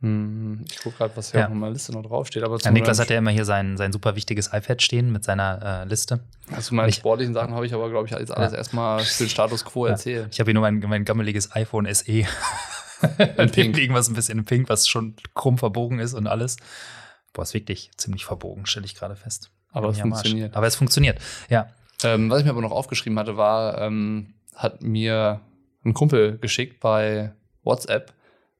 Hm, ich gucke gerade, was hier ja. auf meiner Liste noch draufsteht. Aber ja, Niklas hat ja immer hier sein, sein super wichtiges iPad stehen mit seiner äh, Liste. Also meine sportlichen Sachen habe ich aber, glaube ich, jetzt alles ja. erstmal für den Status quo erzählt. Ich habe hier nur mein, mein gammeliges iPhone SE Pink. Irgendwas ein bisschen in Pink, was schon krumm verbogen ist und alles. Boah, ist wirklich ziemlich verbogen, stelle ich gerade fest. Aber es funktioniert. Aber es funktioniert, ja. Ähm, was ich mir aber noch aufgeschrieben hatte, war, ähm, hat mir ein Kumpel geschickt bei WhatsApp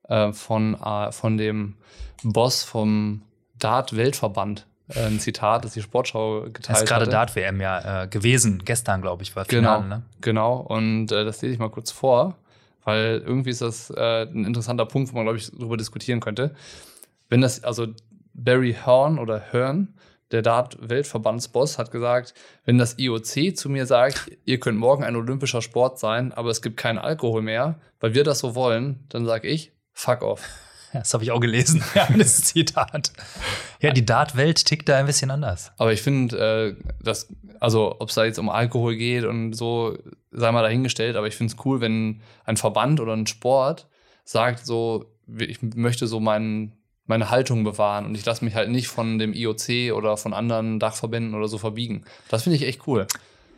äh, von, äh, von dem Boss vom Dart-Weltverband. Äh, ein Zitat, das die Sportschau geteilt hat. Ist gerade Dart-WM ja äh, gewesen. Gestern, glaube ich, war Genau, Finale, ne? genau. Und äh, das lese ich mal kurz vor, weil irgendwie ist das äh, ein interessanter Punkt, wo man, glaube ich, darüber diskutieren könnte. Wenn das, also Barry Horn oder Hearn, der Dart-Weltverbandsboss, hat gesagt, wenn das IOC zu mir sagt, ihr könnt morgen ein olympischer Sport sein, aber es gibt keinen Alkohol mehr, weil wir das so wollen, dann sage ich, fuck off. Ja, das habe ich auch gelesen. Ja, das Zitat. Ja, die Dart-Welt tickt da ein bisschen anders. Aber ich finde, äh, dass, also ob es da jetzt um Alkohol geht und so, sei mal dahingestellt, aber ich finde es cool, wenn ein Verband oder ein Sport sagt, so, ich möchte so meinen meine Haltung bewahren und ich lasse mich halt nicht von dem IOC oder von anderen Dachverbänden oder so verbiegen. Das finde ich echt cool.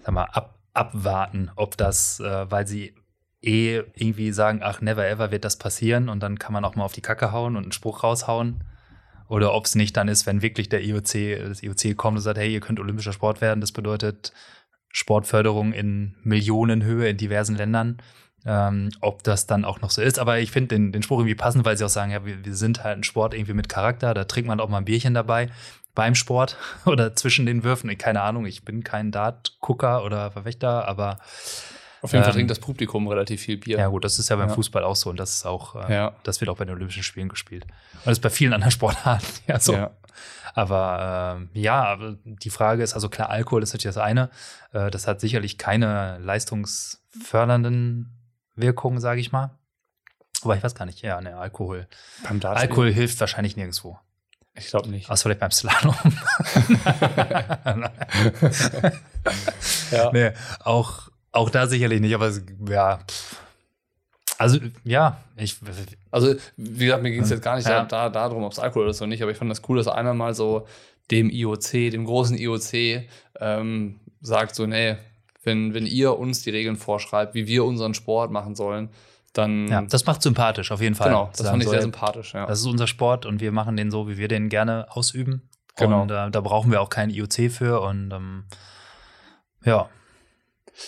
Sag mal, ab, abwarten, ob das, äh, weil sie eh irgendwie sagen, ach, never ever wird das passieren und dann kann man auch mal auf die Kacke hauen und einen Spruch raushauen. Oder ob es nicht dann ist, wenn wirklich der IOC, das IOC kommt und sagt, hey, ihr könnt olympischer Sport werden, das bedeutet Sportförderung in Millionenhöhe in diversen Ländern. Ähm, ob das dann auch noch so ist. Aber ich finde den, den Spruch irgendwie passend, weil sie auch sagen, ja, wir, wir sind halt ein Sport irgendwie mit Charakter, da trinkt man auch mal ein Bierchen dabei beim Sport oder zwischen den Würfen. Keine Ahnung, ich bin kein Dart-Gucker oder Verwächter, aber Auf jeden Fall Ähm, trinkt das Publikum relativ viel Bier. ja gut, das ist ja beim Ja. Fußball auch so und das ist auch, äh, Ja. das wird auch bei den Olympischen Spielen gespielt. Und das ist bei vielen anderen Sportarten ja so. Ja. Aber ähm, ja, die Frage ist, also klar, Alkohol ist natürlich das eine. Äh, das hat sicherlich keine leistungsfördernden Wirkungen, sage ich mal. Aber ich weiß gar nicht, ja, ne, Alkohol. Beim Alkohol hilft wahrscheinlich nirgendwo. Ich glaube nicht. Außer vielleicht beim Slalom. Ja. nee, auch, auch da sicherlich nicht, aber es- ja. pff. Also, ja, ich, Also, wie gesagt, mir ging es jetzt gar nicht Ja. da, da, darum, ob es Alkohol ist oder nicht, aber ich fand das cool, dass einer mal so dem IOC, dem großen IOC, ähm, sagt so, nee, wenn, wenn ihr uns die Regeln vorschreibt, wie wir unseren Sport machen sollen, dann ja, das macht sympathisch, auf jeden Fall. genau, das fand ich so, sehr ey, sympathisch, ja. Das ist unser Sport und wir machen den so, wie wir den gerne ausüben. Genau. Und äh, da brauchen wir auch keinen IOC für. Und ähm, ja,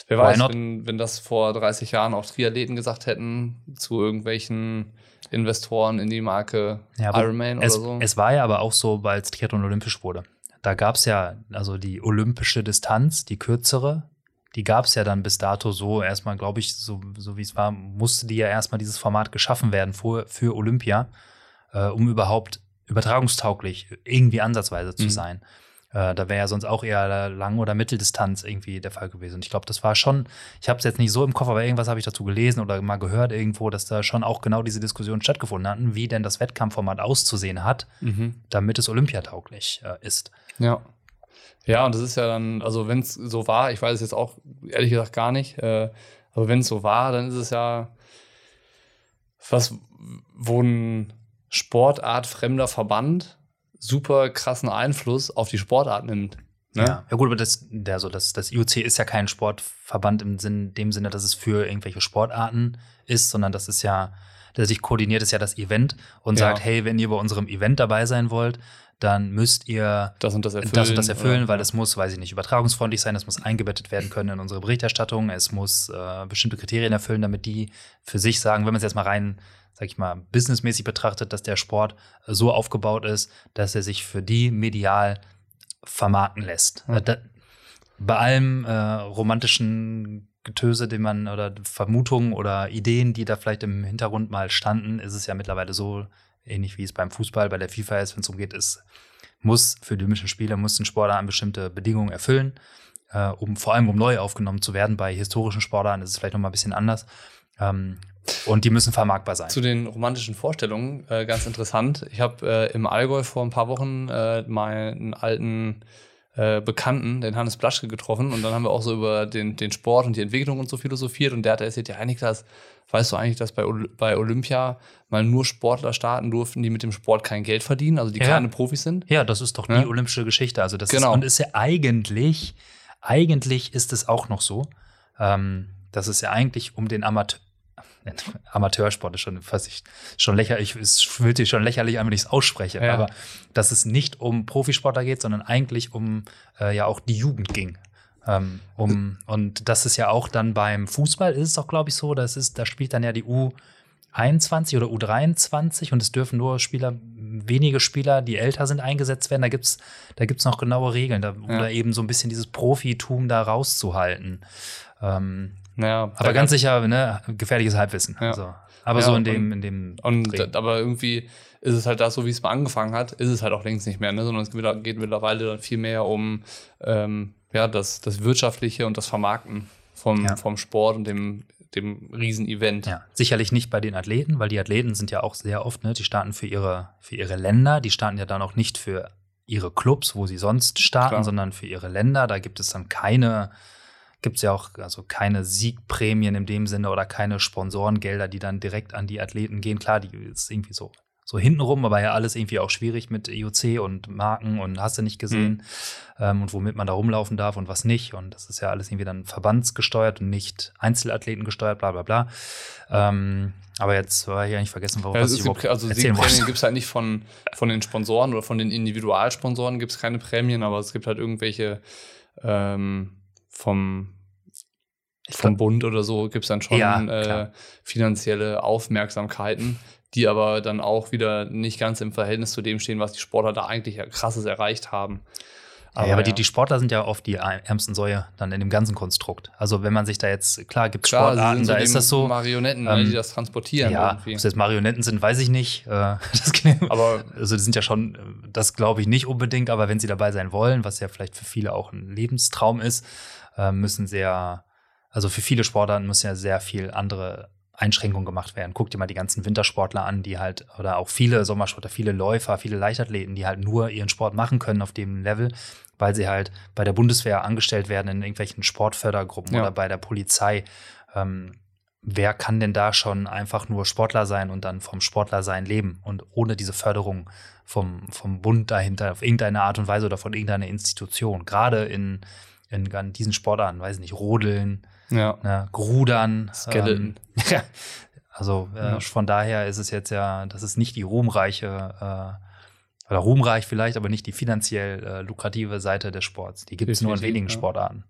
Wer weiß, wenn, wenn das vor 30 Jahren auch Triathleten gesagt hätten, zu irgendwelchen Investoren in die Marke Ja, Ironman es, oder so. es war ja aber auch so, weil es Triathlon olympisch wurde. Da gab es ja, also die olympische Distanz, die kürzere, die gab es ja dann bis dato so erstmal, glaube ich, so, so wie es war, musste die ja erstmal dieses Format geschaffen werden für, für Olympia, äh, um überhaupt übertragungstauglich irgendwie ansatzweise zu Mhm. sein. Äh, da wäre ja sonst auch eher Lang- oder Mitteldistanz irgendwie der Fall gewesen. Und ich glaube, das war schon, ich habe es jetzt nicht so im Kopf, aber irgendwas habe ich dazu gelesen oder mal gehört irgendwo, dass da schon auch genau diese Diskussionen stattgefunden hatten, wie denn das Wettkampfformat auszusehen hat, mhm. damit es olympiatauglich äh, ist. Ja. Ja, und das ist ja dann, also wenn es so war, ich weiß es jetzt auch ehrlich gesagt gar nicht, äh, aber wenn es so war, dann ist es ja was, wo ein sportartfremder Verband super krassen Einfluss auf die Sportart nimmt. Ne? Ja. ja gut, aber das, der, so, das, das IOC ist ja kein Sportverband im Sinn, dem Sinne, dass es für irgendwelche Sportarten ist, sondern das ist ja, der sich koordiniert, ist ja das Event und Ja. sagt, hey, wenn ihr bei unserem Event dabei sein wollt, dann müsst ihr Das und das erfüllen. das und das erfüllen, weil es muss, weiß ich nicht, übertragungsfreundlich sein, es muss eingebettet werden können in unsere Berichterstattung, es muss äh, bestimmte Kriterien erfüllen, damit die für sich sagen, wenn man es jetzt mal rein, sag ich mal, businessmäßig betrachtet, dass der Sport äh, so aufgebaut ist, dass er sich für die medial vermarkten lässt. Äh, da, bei allem äh, romantischen Getöse, den man oder Vermutungen oder Ideen, die da vielleicht im Hintergrund mal standen, ist es ja mittlerweile so, ähnlich wie es beim Fußball bei der FIFA ist, wenn es darum geht, es muss für die Olympischen Spiele muss ein Sportler bestimmte Bedingungen erfüllen, äh, um vor allem um neu aufgenommen zu werden. Bei historischen Sportlern ist es vielleicht noch mal ein bisschen anders. Ähm, und die müssen vermarktbar sein. Zu den romantischen Vorstellungen, äh, ganz interessant. Ich habe äh, im Allgäu vor ein paar Wochen äh, meinen alten äh, Bekannten, den Hannes Blaschke, getroffen und dann haben wir auch so über den, den Sport und die Entwicklung und so philosophiert und der hat erzählt, ja, Niklas, weißt du eigentlich, dass bei, bei Olympia mal nur Sportler starten durften, die mit dem Sport kein Geld verdienen, also die Ja. keine Profis sind? Ja, das ist doch die olympische Geschichte. Also das Genau. ist, und ist ja eigentlich, eigentlich ist es auch noch so, ähm, dass es ja eigentlich um den Amateur, Amateursport ist schon fast ich, schon lächerlich, es fühlt sich schon lächerlich an, wenn ich es ausspreche, Ja. aber dass es nicht um Profisportler geht, sondern eigentlich um äh, ja auch die Jugend ging. Ähm, um, und das ist ja auch dann beim Fußball ist es auch, glaube ich, so, das ist, da spielt dann ja die U U21 oder U23 und es dürfen nur Spieler, wenige Spieler, die älter sind, eingesetzt werden. Da gibt es da gibt's noch genaue Regeln, da, um Ja. da eben so ein bisschen dieses Profitum da rauszuhalten. Ähm, Naja, aber ganz sicher, ne, gefährliches Halbwissen. Ja. Also, aber Ja, so in dem, in dem Und Dreh. aber irgendwie ist es halt das, so wie es mal angefangen hat, ist es halt auch längst nicht mehr, ne? sondern es geht geht mittlerweile dann viel mehr um ähm, ja, das, das Wirtschaftliche und das Vermarkten vom, Ja. vom Sport und dem, dem Riesen-Event. Ja, sicherlich nicht bei den Athleten, weil die Athleten sind ja auch sehr oft, ne, die starten für ihre, für ihre Länder, die starten ja dann auch nicht für ihre Clubs, wo sie sonst starten, Klar. sondern für ihre Länder. Da gibt es dann keine, gibt es ja auch also keine Siegprämien in dem Sinne oder keine Sponsorengelder, die dann direkt an die Athleten gehen. Klar, die ist irgendwie so, so hintenrum, aber ja alles irgendwie auch schwierig mit IOC und Marken und hast du nicht gesehen ähm, und womit man da rumlaufen darf und was nicht. Und das ist ja alles irgendwie dann verbandsgesteuert und nicht Einzelathleten gesteuert, bla bla bla. Ähm, aber jetzt war ich eigentlich vergessen, warum Ja, was es ich gibt, überhaupt also Siegprämien gibt es halt nicht von, von den Sponsoren oder von den Individualsponsoren gibt es keine Prämien, aber es gibt halt irgendwelche ähm, vom, vom Bund oder so gibt es dann schon Ja, äh, finanzielle Aufmerksamkeiten, die aber dann auch wieder nicht ganz im Verhältnis zu dem stehen, was die Sportler da eigentlich krasses erreicht haben. ja, aber die, die Sportler sind ja oft die ärmsten Säue dann in dem ganzen Konstrukt. Also wenn man sich da jetzt, klar gibt es sie Sportarten, so da ist das so. Marionetten, ähm, ne, die das transportieren Ja, ob irgendwie. es jetzt Marionetten sind, weiß ich nicht. Äh, Das, Aber also die sind ja schon, das glaube ich nicht unbedingt, aber wenn sie dabei sein wollen, was ja vielleicht für viele auch ein Lebenstraum ist, äh, müssen sehr, also für viele Sportarten müssen ja sehr viel andere Einschränkungen gemacht werden. Guck dir mal die ganzen Wintersportler an, die halt, oder auch viele Sommersportler, viele Läufer, viele Leichtathleten, die halt nur ihren Sport machen können auf dem Level, weil sie halt bei der Bundeswehr angestellt werden in irgendwelchen Sportfördergruppen Ja. oder bei der Polizei. Ähm, wer kann denn da schon einfach nur Sportler sein und dann vom Sportlersein leben und ohne diese Förderung vom, vom Bund dahinter auf irgendeine Art und Weise oder von irgendeiner Institution? Gerade in, in, in diesen Sportarten, weiß ich nicht, Rodeln, ja, ne, Rudern. Skeleton. Ähm, also äh, Ja. von daher ist es jetzt ja, das ist nicht die ruhmreiche äh, oder ruhmreich vielleicht, aber nicht die finanziell äh, lukrative Seite des Sports. Die gibt es nur in wenigen ja. Sportarten.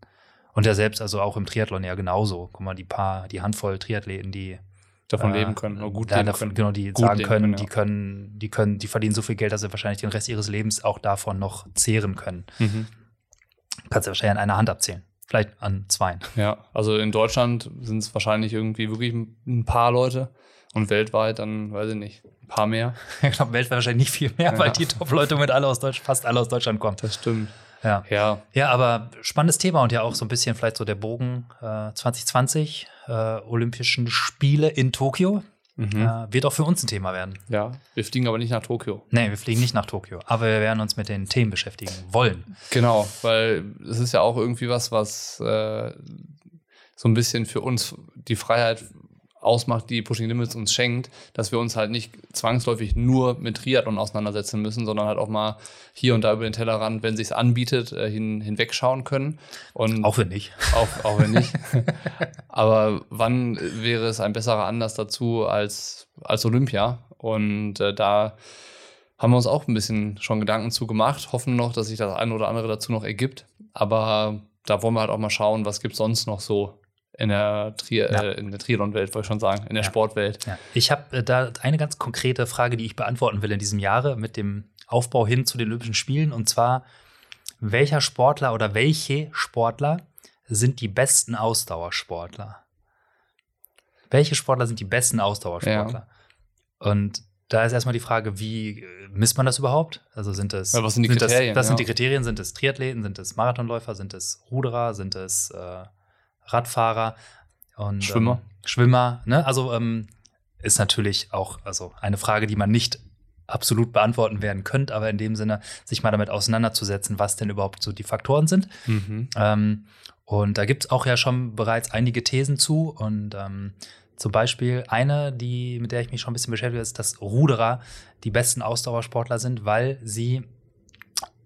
Und ja selbst, also auch im Triathlon ja genauso. Guck mal, die paar, die Handvoll Triathleten, die davon äh, leben können oder gut leben davon, können. Genau, die Gut sagen können, können, die ja. können, die können, die verdienen so viel Geld, dass sie wahrscheinlich den Rest ihres Lebens auch davon noch zehren können. Mhm. Kannst du wahrscheinlich an einer Hand abzählen. Vielleicht an zweien. Ja, also in Deutschland sind es wahrscheinlich irgendwie wirklich ein paar Leute und weltweit dann, weiß ich nicht, ein paar mehr. Ich glaube, weltweit wahrscheinlich nicht viel mehr, Ja. weil die Top-Leute mit alle aus Deutschland, fast alle aus Deutschland kommen. Das stimmt. Ja. Ja, Ja, aber spannendes Thema und ja auch so ein bisschen vielleicht so der Bogen äh, 2020, äh, Olympischen Spiele in Tokio. Mhm. Äh, wird auch für uns ein Thema werden. ja, wir fliegen aber nicht nach Tokio. Nee, wir fliegen nicht nach Tokio, aber wir werden uns mit den Themen beschäftigen wollen. Genau, weil es ist ja auch irgendwie was, was äh, so ein bisschen für uns die Freiheit ausmacht, die Pushing Limits uns schenkt, dass wir uns halt nicht zwangsläufig nur mit Triathlon auseinandersetzen müssen, sondern halt auch mal hier und da über den Tellerrand, wenn sich's anbietet, äh, hin, hinwegschauen können. Und Auch wenn nicht. Auch, auch wenn nicht. Aber wann wäre es ein besserer Anlass dazu als, als Olympia? Und äh, da haben wir uns auch ein bisschen schon Gedanken zu gemacht, hoffen noch, dass sich das eine oder andere dazu noch ergibt. Aber da wollen wir halt auch mal schauen, was gibt sonst noch so in der, Tri Ja. äh, in der Triathlon-Welt, wollte ich schon sagen, in der Ja. Sportwelt. Ja. Ich habe äh, da eine ganz konkrete Frage, die ich beantworten will in diesem Jahre mit dem Aufbau hin zu den Olympischen Spielen. Und zwar, welcher Sportler oder welche Sportler sind die besten Ausdauersportler? Welche Sportler sind die besten Ausdauersportler? Und da ist erstmal die Frage, wie äh, misst man das überhaupt? Also sind es. Was sind die das, Kriterien, Das sind ja. die Kriterien. Sind es Triathleten? Sind es Marathonläufer? Sind es Ruderer? Sind es äh, Radfahrer? Und, Schwimmer. Ähm, Schwimmer, ne? Also ähm, ist natürlich auch also eine Frage, die man nicht absolut beantworten werden könnte, aber in dem Sinne, sich mal damit auseinanderzusetzen, was denn überhaupt so die Faktoren sind. Mhm. Ähm, und da gibt es auch ja schon bereits einige Thesen zu. Und ähm, zum Beispiel eine, die, mit der ich mich schon ein bisschen beschäftige, ist, dass Ruderer die besten Ausdauersportler sind, weil sie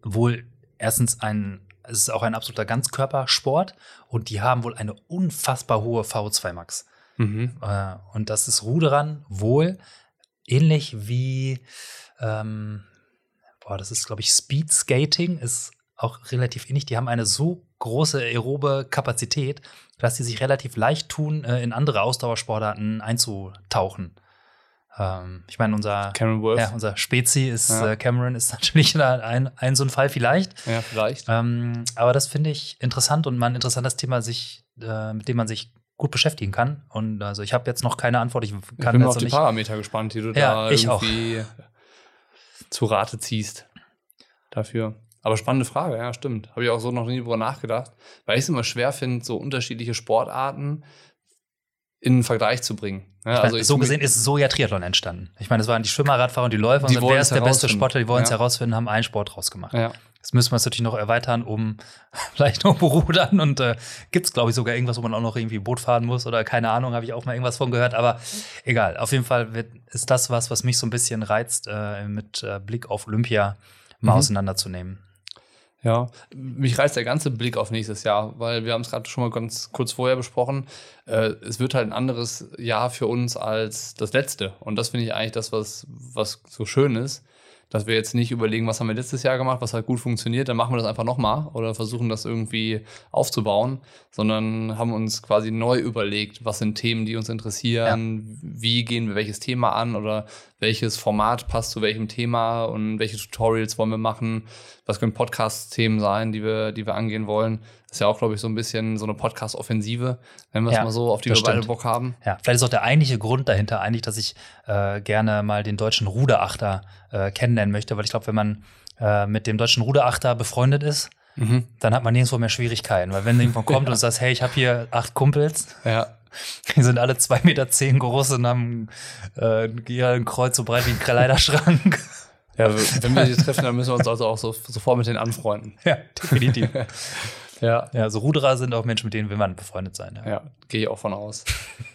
wohl erstens ein, es ist auch ein absoluter Ganzkörpersport und die haben wohl eine unfassbar hohe VO2 Max. Mhm. Äh, und das ist Ruderern wohl ähnlich wie, ähm, boah, das ist, glaube ich, Speed Skating ist auch relativ ähnlich. Die haben eine so große aerobe Kapazität, dass sie sich relativ leicht tun, äh, in andere Ausdauersportarten einzutauchen. Ähm, ich meine, unser, Cameron Worth. ja, unser Spezi ist, Ja. äh, Cameron ist natürlich ein, ein so ein Fall vielleicht. Ja, vielleicht. Ähm, aber das finde ich interessant und mal ein interessantes Thema, sich, äh, mit dem man sich gut beschäftigen kann. Und also ich habe jetzt noch keine Antwort. Ich Ich kann bin mal jetzt auf die nicht. Parameter gespannt, die du Ja, da ich auch. irgendwie zu Rate ziehst dafür. Aber spannende Frage, ja, stimmt. Habe ich auch so noch nie drüber nachgedacht. Weil ich es immer schwer finde, so unterschiedliche Sportarten in einen Vergleich zu bringen. Ja, Ich meine, so gesehen ist so ja Triathlon entstanden. Ich meine, es waren die Schwimmer, Radfahrer und die Läufer. Die und wer es ist der beste. Sportler? Die wollen es Ja. herausfinden, haben einen Sport draus gemacht. Ja, Das müssen wir jetzt natürlich noch erweitern, um vielleicht noch berudern. Und äh, gibt es, glaube ich, sogar irgendwas, wo man auch noch irgendwie Boot fahren muss oder keine Ahnung, habe ich auch mal irgendwas von gehört. Aber egal, auf jeden Fall wird, ist das was, was mich so ein bisschen reizt, äh, mit äh, Blick auf Olympia mal Mhm. auseinanderzunehmen. Ja, mich reizt der ganze Blick auf nächstes Jahr, weil wir haben es gerade schon mal ganz kurz vorher besprochen. Äh, es wird halt ein anderes Jahr für uns als das letzte. Und das finde ich eigentlich das, was, was so schön ist, dass wir jetzt nicht überlegen, was haben wir letztes Jahr gemacht, was hat gut funktioniert, dann machen wir das einfach nochmal oder versuchen das irgendwie aufzubauen, sondern haben uns quasi neu überlegt, was sind Themen, die uns interessieren, wie gehen wir welches Thema an oder welches Format passt zu welchem Thema und welche Tutorials wollen wir machen, was können Podcast-Themen sein, die wir, die wir angehen wollen. Das ist ja auch, glaube ich, so ein bisschen so eine Podcast-Offensive, wenn wir es Ja, mal so, auf die wir beide. Bock haben. Ja, vielleicht ist auch der eigentliche Grund dahinter eigentlich, dass ich äh, gerne mal den deutschen Ruderachter äh, kennenlernen möchte, weil ich glaube, wenn man äh, mit dem deutschen Ruderachter befreundet ist, Mhm. dann hat man nirgendwo mehr Schwierigkeiten. Weil wenn jemand kommt und sagt, hey, ich habe hier acht Kumpels, Ja, die sind alle zwei Meter zehn groß und haben äh, ein Kreuz so breit wie ein Kleiderschrank. ja wenn wir die treffen, dann müssen wir uns also auch so, sofort mit denen anfreunden. ja, definitiv. Ja, Ja, so Ruderer sind auch Menschen, mit denen will man befreundet sein. Ja. Ja, gehe ich auch von aus.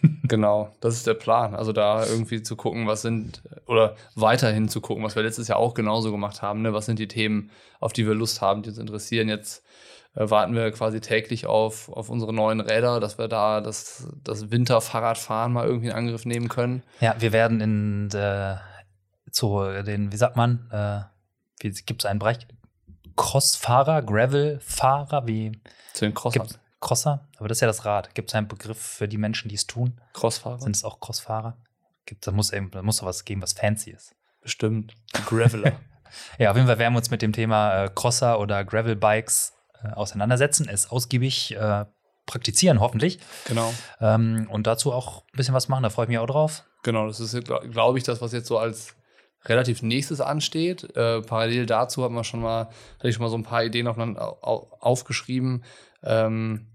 genau, das ist der Plan. Also da irgendwie zu gucken, was sind, oder weiterhin zu gucken, was wir letztes Jahr auch genauso gemacht haben. Ne? Was sind die Themen, auf die wir Lust haben, die uns interessieren. Jetzt äh, warten wir quasi täglich auf, auf unsere neuen Räder, dass wir da das, das Winterfahrradfahren mal irgendwie in Angriff nehmen können. ja, wir werden in äh, zu den, wie sagt man, äh, gibt es einen Bereich? Crossfahrer, Gravelfahrer, wie Zu den Crossern. gibt's Crosser? Aber das ist ja das Rad. Gibt es einen Begriff für die Menschen, die es tun? Crossfahrer? Sind es auch Crossfahrer? Gibt, da muss eben, da muss doch was geben, was fancy ist. Bestimmt. Graveler. Ja, auf jeden Fall werden wir uns mit dem Thema äh, Crosser oder Gravel-Bikes äh, auseinandersetzen, es ausgiebig äh, praktizieren, hoffentlich. genau. Ähm, und dazu auch ein bisschen was machen, da freue ich mich auch drauf. Genau, das ist, glaube glaub ich, das, was jetzt so als relativ nächstes ansteht. Äh, parallel dazu haben wir schon mal, hatte ich schon mal so ein paar Ideen aufeinander, au, aufgeschrieben, ähm,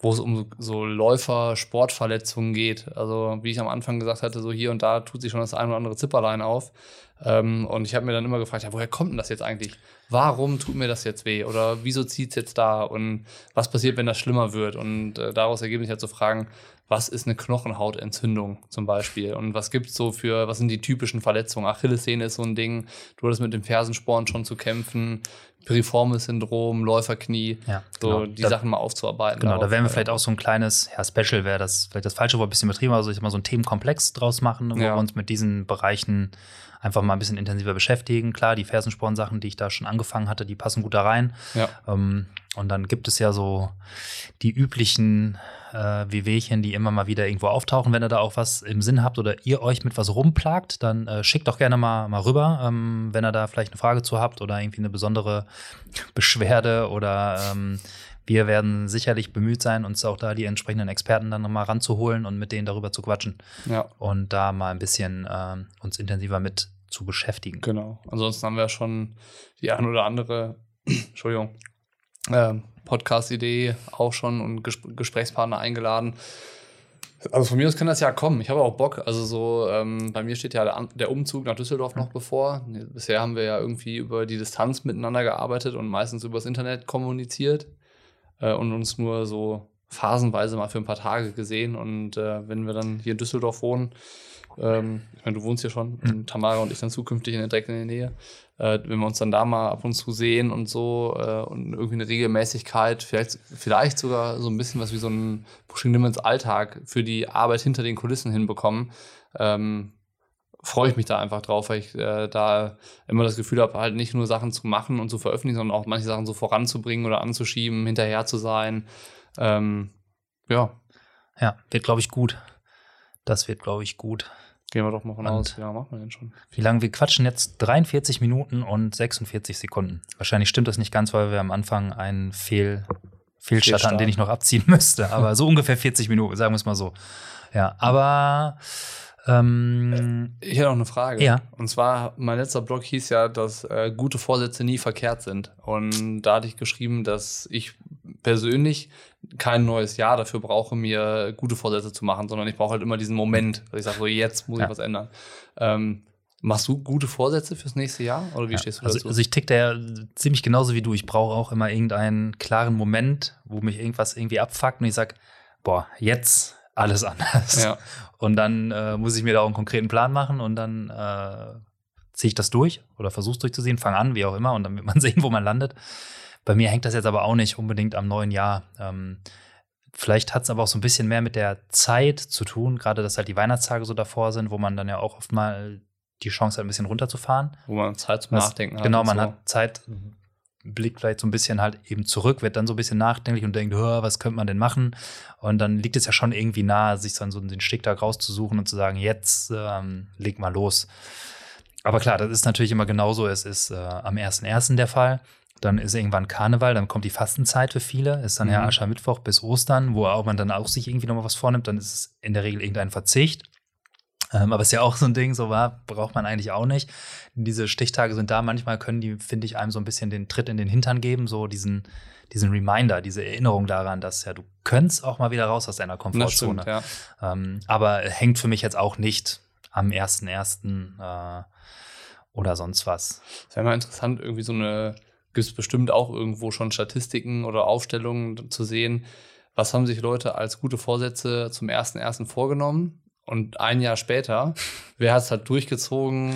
wo es um so, so Läufer-Sportverletzungen geht. Also wie ich am Anfang gesagt hatte, so hier und da tut sich schon das ein oder andere Zipperlein auf. Ähm, und ich habe mir dann immer gefragt, ja, woher kommt denn das jetzt eigentlich? Warum tut mir das jetzt weh? Oder wieso zieht es jetzt da? Und was passiert, wenn das schlimmer wird? Und äh, daraus ergeben sich halt so Fragen, was ist eine Knochenhautentzündung zum Beispiel? Und was gibt's so für, was sind die typischen Verletzungen? Achillessehne ist so ein Ding. Du hattest mit dem Fersensporn schon zu kämpfen. Piriformis-Syndrom, Läuferknie. Ja, so genau. die Da- Sachen mal aufzuarbeiten. Genau, da werden wir äh, vielleicht auch so ein kleines, ja, Special wäre das, vielleicht das falsche Wort, ein bisschen betrieben, also ich sag mal so ein Themenkomplex draus machen, wo Ja. wir uns mit diesen Bereichen einfach mal ein bisschen intensiver beschäftigen. Klar, die Fersensporn-Sachen, die ich da schon angefangen hatte, die passen gut da rein. Ja. Ähm, und dann gibt es ja so die üblichen äh, Wehwehchen, die immer mal wieder irgendwo auftauchen. Wenn ihr da auch was im Sinn habt oder ihr euch mit was rumplagt, dann äh, schickt doch gerne mal, mal rüber, ähm, wenn ihr da vielleicht eine Frage zu habt oder irgendwie eine besondere Beschwerde oder ähm, wir werden sicherlich bemüht sein, uns auch da die entsprechenden Experten dann nochmal ranzuholen und mit denen darüber zu quatschen Ja, und da mal ein bisschen ähm, uns intensiver mit zu beschäftigen. genau. Ansonsten haben wir ja schon die ein oder andere, Entschuldigung, ähm, Podcast-Idee auch schon und Ges Gesprächspartner eingeladen. Also von mir aus kann das ja kommen. Ich habe auch Bock. Also so, ähm, bei mir steht ja der Umzug nach Düsseldorf noch bevor. Bisher haben wir ja irgendwie über die Distanz miteinander gearbeitet und meistens übers Internet kommuniziert äh, und uns nur so phasenweise mal für ein paar Tage gesehen. Und äh, wenn wir dann hier in Düsseldorf wohnen, ähm, ich meine, du wohnst hier schon, und Tamara und ich dann zukünftig in der direkt in der Nähe, äh, wenn wir uns dann da mal ab und zu sehen und so äh, und irgendwie eine Regelmäßigkeit, vielleicht, vielleicht sogar so ein bisschen was wie so ein Pushing Limits Alltag für die Arbeit hinter den Kulissen hinbekommen, ähm, freue ich mich da einfach drauf, weil ich äh, da immer das Gefühl habe, halt nicht nur Sachen zu machen und zu veröffentlichen, sondern auch manche Sachen so voranzubringen oder anzuschieben, hinterher zu sein. Ähm, ja, Ja, wird, glaube ich, gut. Das wird, glaube ich, gut. Gehen wir doch mal von Und- aus. Wie lange machen wir denn schon? Wie lange? Wir quatschen jetzt 43 Minuten und 46 Sekunden. Wahrscheinlich stimmt das nicht ganz, weil wir am Anfang einen Fehl, Fehlstart hatten, den ich noch abziehen müsste. Aber so ungefähr 40 Minuten, sagen wir es mal so. Ja, aber ähm, Ich hätte noch eine Frage. Ja. Und zwar, mein letzter Blog hieß ja, dass äh, gute Vorsätze nie verkehrt sind. Und da hatte ich geschrieben, dass ich persönlich kein neues Jahr dafür brauche, mir gute Vorsätze zu machen, sondern ich brauche halt immer diesen Moment, dass ich sage, so jetzt muss Ja. ich was ändern. Ähm, machst du gute Vorsätze fürs nächste Jahr? Oder wie Ja, stehst du also, dazu? also ich tick da ja ziemlich genauso wie du. Ich brauche auch immer irgendeinen klaren Moment, wo mich irgendwas irgendwie abfuckt und ich sag, boah, jetzt alles anders. ja. Und dann äh, muss ich mir da auch einen konkreten Plan machen und dann äh, ziehe ich das durch oder versuche es durchzuziehen, fange an, wie auch immer, und dann wird man sehen, wo man landet. Bei mir hängt das jetzt aber auch nicht unbedingt am neuen Jahr. Ähm, vielleicht hat es aber auch so ein bisschen mehr mit der Zeit zu tun, gerade dass halt die Weihnachtstage so davor sind, wo man dann ja auch oft mal die Chance hat, ein bisschen runterzufahren. Wo man Zeit zum Was- Nachdenken hat. Genau, man so. hat Zeit, blickt vielleicht so ein bisschen halt eben zurück, wird dann so ein bisschen nachdenklich und denkt, "Hör, was könnte man denn machen? Und dann liegt es ja schon irgendwie nahe, sich dann so den Sticktag rauszusuchen und zu sagen, jetzt ähm, leg mal los. Aber klar, das ist natürlich immer genauso. Es ist äh, am 1.1. der Fall. Dann ist irgendwann Karneval, dann kommt die Fastenzeit für viele, ist dann ja Mhm. Aschermittwoch bis Ostern, wo auch man dann auch sich irgendwie nochmal was vornimmt, dann ist es in der Regel irgendein Verzicht. Ähm, aber ist ja auch so ein Ding, so war, braucht man eigentlich auch nicht. Diese Stichtage sind da, manchmal können die, finde ich, einem so ein bisschen den Tritt in den Hintern geben, so diesen, diesen Reminder, diese Erinnerung daran, dass ja, du könntest auch mal wieder raus aus deiner Das Komfortzone. stimmt, ja. Ähm, aber hängt für mich jetzt auch nicht am 1.1. Äh, oder sonst was. Es wäre mal interessant, irgendwie so eine, gibt es bestimmt auch irgendwo schon Statistiken oder Aufstellungen zu sehen, was haben sich Leute als gute Vorsätze zum 1.1. vorgenommen und ein Jahr später, wer hat es halt durchgezogen,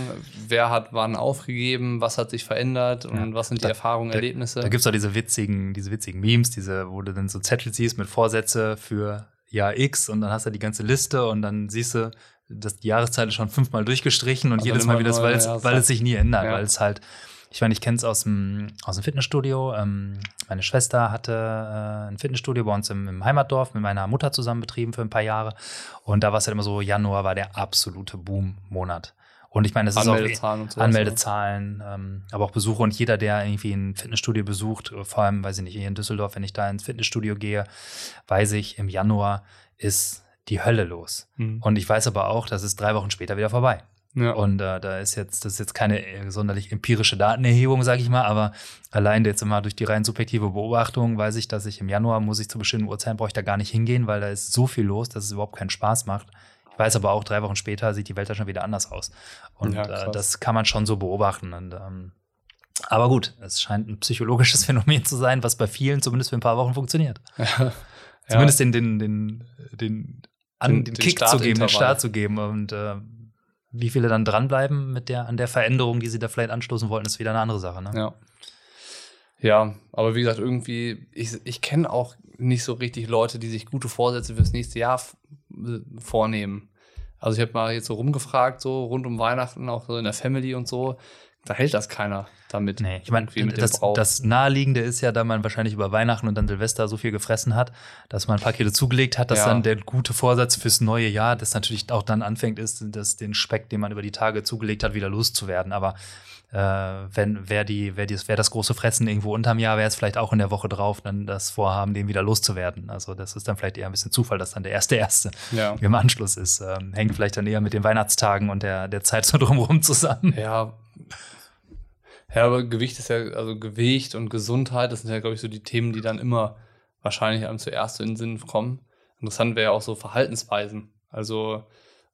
wer hat wann aufgegeben, was hat sich verändert und Ja, was sind die da- Erfahrungen, da- Erlebnisse. Da gibt es auch diese witzigen, diese witzigen Memes, diese, wo du dann so Zettel siehst mit Vorsätze für Jahr X und dann hast du die ganze Liste und dann siehst du, dass die Jahreszeit ist schon fünfmal durchgestrichen und Also jedes Mal wieder, weil es, weil es sich nie ändert, Ja. weil es halt, ich meine, ich kenne es aus dem, aus dem Fitnessstudio. Ähm, meine Schwester hatte äh, ein Fitnessstudio bei uns im, im Heimatdorf mit meiner Mutter zusammen betrieben für ein paar Jahre. Und da war es halt immer so, Januar war der absolute Boom-Monat. Und ich meine, das ist auch Anmeldezahlen so. Anmeldezahlen, ähm, aber auch Besuche und jeder, der irgendwie ein Fitnessstudio besucht, äh, vor allem, weiß ich nicht, hier in Düsseldorf, wenn ich da ins Fitnessstudio gehe, weiß ich, im Januar ist die Hölle los. Mhm. Und ich weiß aber auch, das ist drei Wochen später wieder vorbei. Ja. Und äh, da ist jetzt, das ist jetzt keine äh, sonderlich empirische Datenerhebung, sage ich mal, aber allein jetzt immer durch die rein subjektive Beobachtung weiß ich, dass ich im Januar muss ich zu bestimmten Uhrzeiten brauche ich da gar nicht hingehen, weil da ist so viel los, dass es überhaupt keinen Spaß macht. Ich weiß aber auch, drei Wochen später sieht die Welt da schon wieder anders aus. Und Ja, äh, das kann man schon so beobachten. Und, ähm, aber gut, es scheint ein psychologisches Phänomen zu sein, was bei vielen zumindest für ein paar Wochen funktioniert. ja. Zumindest den, den, den, den, an, Den- den, Kick zu geben, den. Start zu geben. Und äh, wie viele dann dranbleiben mit der, an der Veränderung, die sie da vielleicht anstoßen wollten, ist wieder eine andere Sache. Ne? Ja. Ja, aber wie gesagt, irgendwie, ich, ich kenne auch nicht so richtig Leute, die sich gute Vorsätze fürs nächste Jahr äh, vornehmen. Also ich habe mal jetzt so rumgefragt, so rund um Weihnachten, auch so in der Family und so. Da hält das keiner damit. Nee, ich meine, das, das Naheliegende ist ja, da man wahrscheinlich über Weihnachten und dann Silvester so viel gefressen hat, dass man ein paar Kilo zugelegt hat, dass Ja. dann der gute Vorsatz fürs neue Jahr, das natürlich auch dann anfängt, ist, dass den Speck, den man über die Tage zugelegt hat, wieder loszuwerden. Aber äh, wenn wer die, wer, dies, wer das große Fressen irgendwo unterm Jahr wäre, es vielleicht auch in der Woche drauf, dann das Vorhaben, den wieder loszuwerden. Also das ist dann vielleicht eher ein bisschen Zufall, dass dann der erste erste ja. im Anschluss ist. Ähm, hängt vielleicht dann eher mit den Weihnachtstagen und der, der Zeit so drumherum zusammen. Ja. Ja, aber Gewicht ist ja, also Gewicht und Gesundheit, das sind ja, glaube ich, so die Themen, die dann immer wahrscheinlich einem zuerst in den Sinn kommen. Interessant wäre ja auch so Verhaltensweisen. Also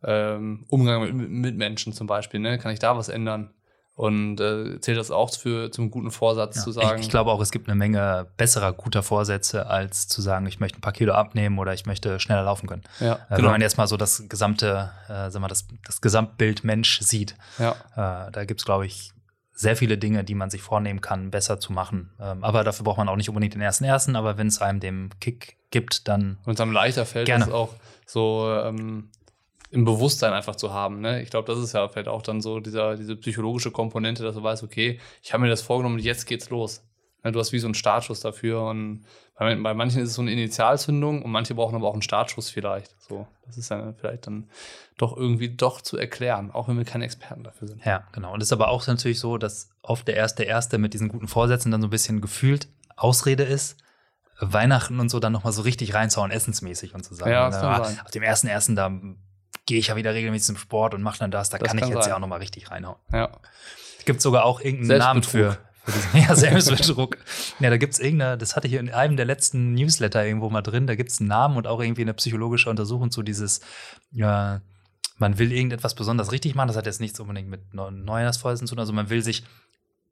ähm, Umgang mit, mit Mitmenschen zum Beispiel, ne? Kann ich da was ändern? Und äh, zählt das auch für zum guten Vorsatz Ja, zu sagen? Ich, ich glaube auch, es gibt eine Menge besserer, guter Vorsätze, als zu sagen, ich möchte ein paar Kilo abnehmen oder ich möchte schneller laufen können. ja, Äh, Wenn man jetzt mal so das gesamte, äh, sag mal, das, das Gesamtbild Mensch sieht, ja. äh, da gibt es, glaube ich, sehr viele Dinge, die man sich vornehmen kann, besser zu machen. Ähm, aber dafür braucht man auch nicht unbedingt den ersten ersten, aber wenn es einem den Kick gibt, dann Und es einem leichter fällt, Gerne. das auch so ähm, im Bewusstsein einfach zu haben. Ne? Ich glaube, das ist ja vielleicht auch dann so dieser, diese psychologische Komponente, dass du weißt, okay, ich habe mir das vorgenommen und jetzt geht's los. Ne, du hast wie so einen Startschuss dafür und bei, bei, manchen ist es so eine Initialzündung und manche brauchen aber auch einen Startschuss vielleicht. So, das ist dann vielleicht dann doch irgendwie doch zu erklären, auch wenn wir keine Experten dafür sind. Ja, genau. Und es ist aber auch natürlich so, dass oft der erste Erste mit diesen guten Vorsätzen dann so ein bisschen gefühlt Ausrede ist. Weihnachten und so dann nochmal so richtig reinzuhauen, essensmäßig und zu sagen, ja, das kann na, sein. auf dem ersten ersten da gehe ich ja wieder regelmäßig zum Sport und mache dann das, da Das kann ich kann jetzt sein. ja auch nochmal richtig reinhauen. Ja. Es gibt sogar auch irgendeinen Namen für, für diesen ja, Selbstbetrug. ja, da gibt es irgendeine, das hatte ich in einem der letzten Newsletter irgendwo mal drin, da gibt es einen Namen und auch irgendwie eine psychologische Untersuchung zu dieses, ja, man will irgendetwas besonders richtig machen, das hat jetzt nichts unbedingt mit Neu- Neujahrsvorsätzen zu tun, also man will sich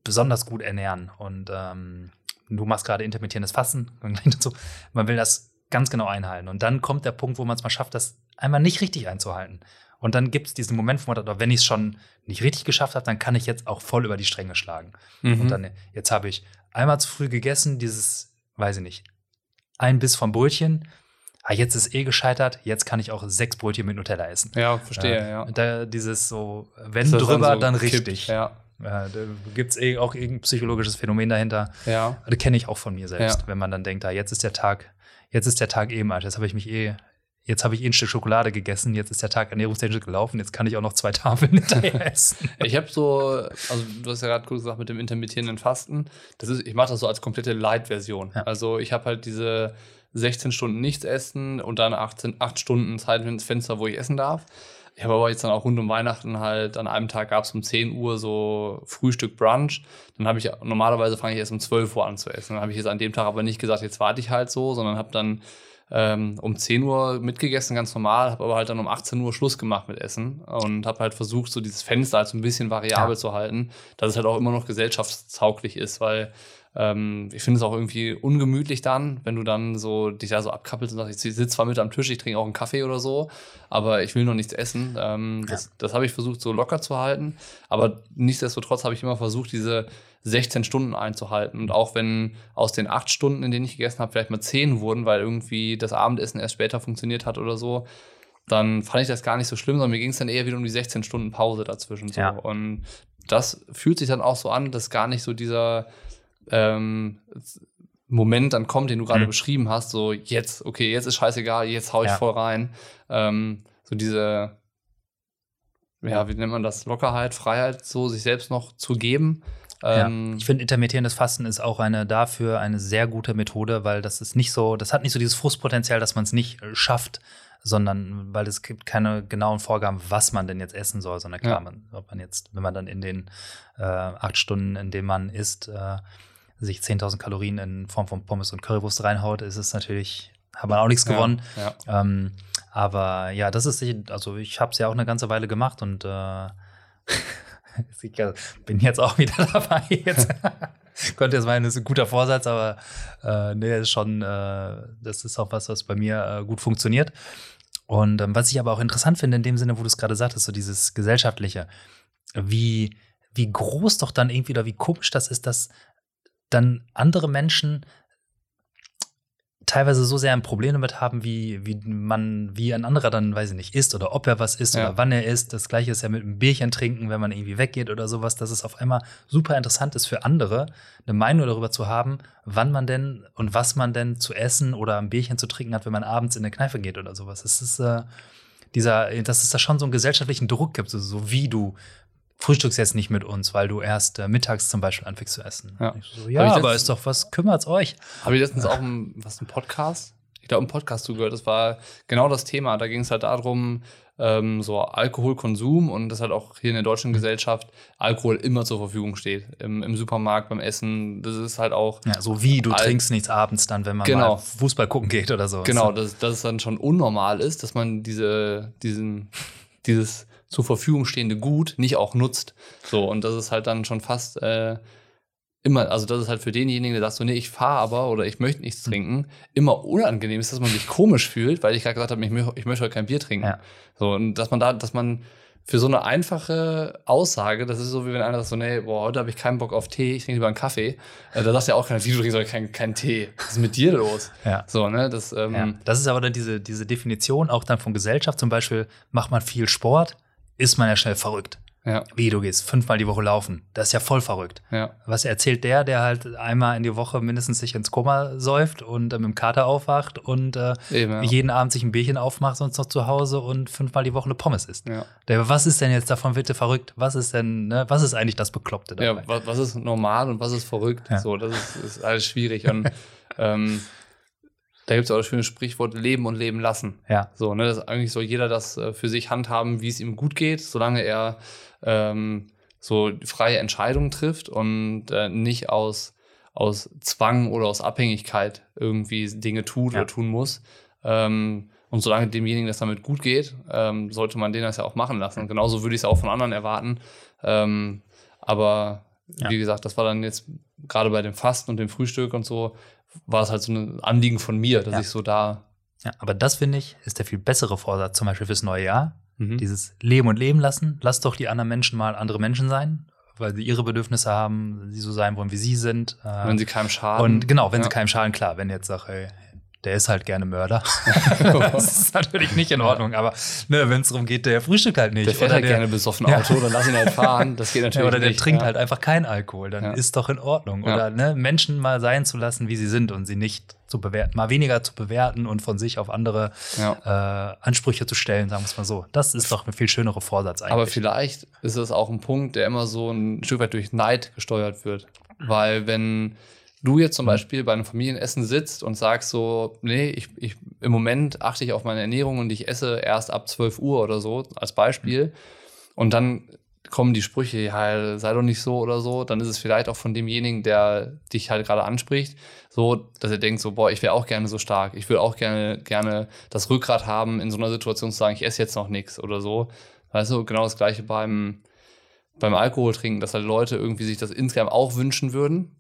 besonders gut ernähren und ähm, du machst gerade intermittierendes Fasten, dazu. man will das ganz genau einhalten und dann kommt der Punkt, wo man es mal schafft, das einmal nicht richtig einzuhalten. Und dann gibt es diesen Moment, wo man sagt, oh, wenn ich es schon nicht richtig geschafft habe, dann kann ich jetzt auch voll über die Stränge schlagen. Mhm. Und dann, jetzt habe ich einmal zu früh gegessen, dieses, weiß ich nicht, ein Biss vom Brötchen. Ah, jetzt ist eh gescheitert, jetzt kann ich auch sechs Brötchen mit Nutella essen. ja, verstehe, Äh, ja. Da, dieses so, wenn drüber, so dann, kippt, richtig. Ja, Äh, da gibt es eh auch irgendein psychologisches Phänomen dahinter. ja. Das kenne ich auch von mir selbst, Ja. wenn man dann denkt, ah, jetzt ist der Tag, jetzt ist der Tag eben alt, jetzt habe ich mich eh, jetzt habe ich eh ein Stück Schokolade gegessen, jetzt ist der Tag ernährungstechnisch gelaufen, jetzt kann ich auch noch zwei Tafeln hinterher essen. Ich habe so, also du hast ja gerade kurz gesagt mit dem intermittierenden Fasten, das ist, ich mache das so als komplette Light-Version. Ja. Also ich habe halt diese 16 Stunden nichts essen und dann 18, 8 Stunden Zeitfenster, wo ich essen darf. Ich habe aber jetzt dann auch rund um Weihnachten halt, an einem Tag gab es um 10 Uhr so Frühstück, Brunch. Dann habe ich, normalerweise fange ich erst um 12 Uhr an zu essen. Dann habe ich jetzt an dem Tag aber nicht gesagt, jetzt warte ich halt so, sondern habe dann ähm, um 10 Uhr mitgegessen, ganz normal, habe aber halt dann um 18 Uhr Schluss gemacht mit Essen und habe halt versucht, so dieses Fenster halt so ein bisschen variabel Ja. zu halten, dass es halt auch immer noch gesellschaftstauglich ist, weil ähm, ich finde es auch irgendwie ungemütlich dann, wenn du dann so dich da so abkappelst und sagst, ich sitze zwar mit am Tisch, ich trinke auch einen Kaffee oder so, aber ich will noch nichts essen. Ähm, das das habe ich versucht, so locker zu halten. Aber nichtsdestotrotz habe ich immer versucht, diese 16 Stunden einzuhalten. Und auch wenn aus den acht Stunden, in denen ich gegessen habe, vielleicht mal zehn wurden, weil irgendwie das Abendessen erst später funktioniert hat oder so, dann fand ich das gar nicht so schlimm, sondern mir ging es dann eher wieder um die 16 Stunden Pause dazwischen. So. Ja. Und das fühlt sich dann auch so an, dass gar nicht so dieser ähm, Moment dann kommt, den du gerade Mhm. beschrieben hast, so jetzt, okay, jetzt ist scheißegal, jetzt hau ich Ja. voll rein. Ähm, so diese, ja, wie nennt man das, Lockerheit, Freiheit, so sich selbst noch zu geben. Ähm, ja. Ich finde, intermittierendes Fasten ist auch eine dafür eine sehr gute Methode, weil das ist nicht so, das hat nicht so dieses Frustpotenzial, dass man es nicht äh, schafft, sondern weil es gibt keine genauen Vorgaben, was man denn jetzt essen soll, sondern klar, Ja. man, ob man jetzt, wenn man dann in den äh, acht Stunden, in denen man isst, äh, sich 10.000 Kalorien in Form von Pommes und Currywurst reinhaut, ist es natürlich, hat man auch nichts ja, gewonnen. Ja. Ähm, aber ja, das ist sicher, also ich habe es ja auch eine ganze Weile gemacht und äh, ich bin jetzt auch wieder dabei. Jetzt könnte jetzt meinen, das ist ein guter Vorsatz, aber äh, nee, ist schon, äh, das ist auch was, was bei mir äh, gut funktioniert. Und ähm, was ich aber auch interessant finde, in dem Sinne, wo du es gerade sagtest, so dieses Gesellschaftliche, wie, wie groß doch dann irgendwie oder wie komisch das ist, dass dann andere Menschen teilweise so sehr ein Problem damit haben, wie, wie man, wie ein anderer dann, weiß ich nicht, isst oder ob er was isst Ja. oder wann er isst. Das gleiche ist ja mit einem Bierchen trinken, wenn man irgendwie weggeht oder sowas, dass es auf einmal super interessant ist für andere, eine Meinung darüber zu haben, wann man denn und was man denn zu essen oder ein Bierchen zu trinken hat, wenn man abends in eine Kneipe geht oder sowas. Es ist äh, dieser, dass es da schon so einen gesellschaftlichen Druck gibt, so, so wie du frühstückst jetzt nicht mit uns, weil du erst äh, mittags zum Beispiel anfängst zu essen. Ja. So, ja aber ist doch was, kümmert's euch. Habe ich letztens auch ein, was, ein Podcast? Ich glaube, ein Podcast zugehört. Das war genau das Thema. Da ging es halt darum, ähm, so Alkoholkonsum und dass halt auch hier in der deutschen Gesellschaft Alkohol immer zur Verfügung steht. Im, im Supermarkt, beim Essen. Das ist halt auch. Ja, so wie du Al- trinkst nichts abends dann, wenn man Genau. Fußball gucken geht oder so. Genau, dass, dass es dann schon unnormal ist, dass man diese, diesen, dieses zur Verfügung stehende Gut nicht auch nutzt. So, und das ist halt dann schon fast äh, immer, also das ist halt für denjenigen, der sagt so, nee, ich fahre aber oder ich möchte nichts trinken, immer unangenehm ist, dass man sich komisch fühlt, weil ich gerade gesagt habe, ich, mö- ich möchte heute kein Bier trinken. Ja. So, und dass man da, dass man für so eine einfache Aussage, das ist so, wie wenn einer sagt so, nee, boah, heute habe ich keinen Bock auf Tee, ich trinke lieber einen Kaffee. Äh, da sagt ja auch keiner, wie du trinkst heute keinen keinen Tee. Was ist mit dir los? Ja. So, ne, das, ähm, Ja. Das ist aber dann diese, diese Definition auch dann von Gesellschaft. Zum Beispiel macht man viel Sport, ist man ja schnell verrückt. Ja. Wie, du gehst fünfmal die Woche laufen. Das ist ja voll verrückt. Ja. Was erzählt der, der halt einmal in die Woche mindestens sich ins Koma säuft und äh, mit dem Kater aufwacht und äh, Eben, ja. jeden Abend sich ein Bierchen aufmacht, sonst noch zu Hause und fünfmal die Woche eine Pommes isst. Ja. Der, was ist denn jetzt davon bitte verrückt? Was ist denn, ne, was ist eigentlich das Bekloppte dabei? Ja, was, was ist normal und was ist verrückt? So, das ist, ist alles schwierig. Und ähm, da gibt es auch das schöne Sprichwort Leben und Leben lassen. Ja. So, ne, dass eigentlich soll jeder das äh, für sich handhaben, wie es ihm gut geht, solange er ähm, so freie Entscheidungen trifft und äh, nicht aus, aus Zwang oder aus Abhängigkeit irgendwie Dinge tut Ja. oder tun muss. Ähm, und solange demjenigen das damit gut geht, ähm, sollte man den das ja auch machen lassen. Und genauso würde ich es auch von anderen erwarten. Ähm, aber Ja. wie gesagt, das war dann jetzt gerade bei dem Fasten und dem Frühstück und so, war es halt so ein Anliegen von mir, dass Ja. ich so da. Ja, aber das finde ich, ist der viel bessere Vorsatz, zum Beispiel fürs neue Jahr. Mhm. Dieses Leben und Leben lassen. Lass doch die anderen Menschen mal andere Menschen sein, weil sie ihre Bedürfnisse haben, sie so sein wollen, wie sie sind. Äh, wenn sie keinem schaden. und genau, wenn ja. sie keinem schaden, klar, wenn jetzt sag, ey, der ist halt gerne Mörder. das ist natürlich nicht in Ordnung, aber ne, wenn es darum geht, der frühstückt halt nicht. Der fährt oder halt der, gerne besoffen Ja. Auto, dann lass ihn halt fahren. Das geht ja, natürlich oder der nicht. trinkt ja. halt einfach keinen Alkohol, dann Ja. ist doch in Ordnung. Ja. Oder ne, Menschen mal sein zu lassen, wie sie sind und sie nicht zu bewerten, mal weniger zu bewerten und von sich auf andere Ja. äh, Ansprüche zu stellen, sagen wir es mal so. Das ist doch ein viel schönere Vorsatz eigentlich. Aber vielleicht ist es auch ein Punkt, der immer so ein Stück weit durch Neid gesteuert wird. Weil wenn du jetzt zum Beispiel bei einem Familienessen sitzt und sagst so, nee, ich, ich, im Moment achte ich auf meine Ernährung und ich esse erst ab 12 Uhr oder so, als Beispiel. Und dann kommen die Sprüche, ja, sei doch nicht so oder so, dann ist es vielleicht auch von demjenigen, der dich halt gerade anspricht, so, dass er denkt so, boah, ich wäre auch gerne so stark. Ich will auch gerne, gerne das Rückgrat haben, in so einer Situation zu sagen, ich esse jetzt noch nichts oder so. Weißt du, genau das gleiche beim, beim Alkohol trinken, dass halt Leute irgendwie sich das insgesamt auch wünschen würden.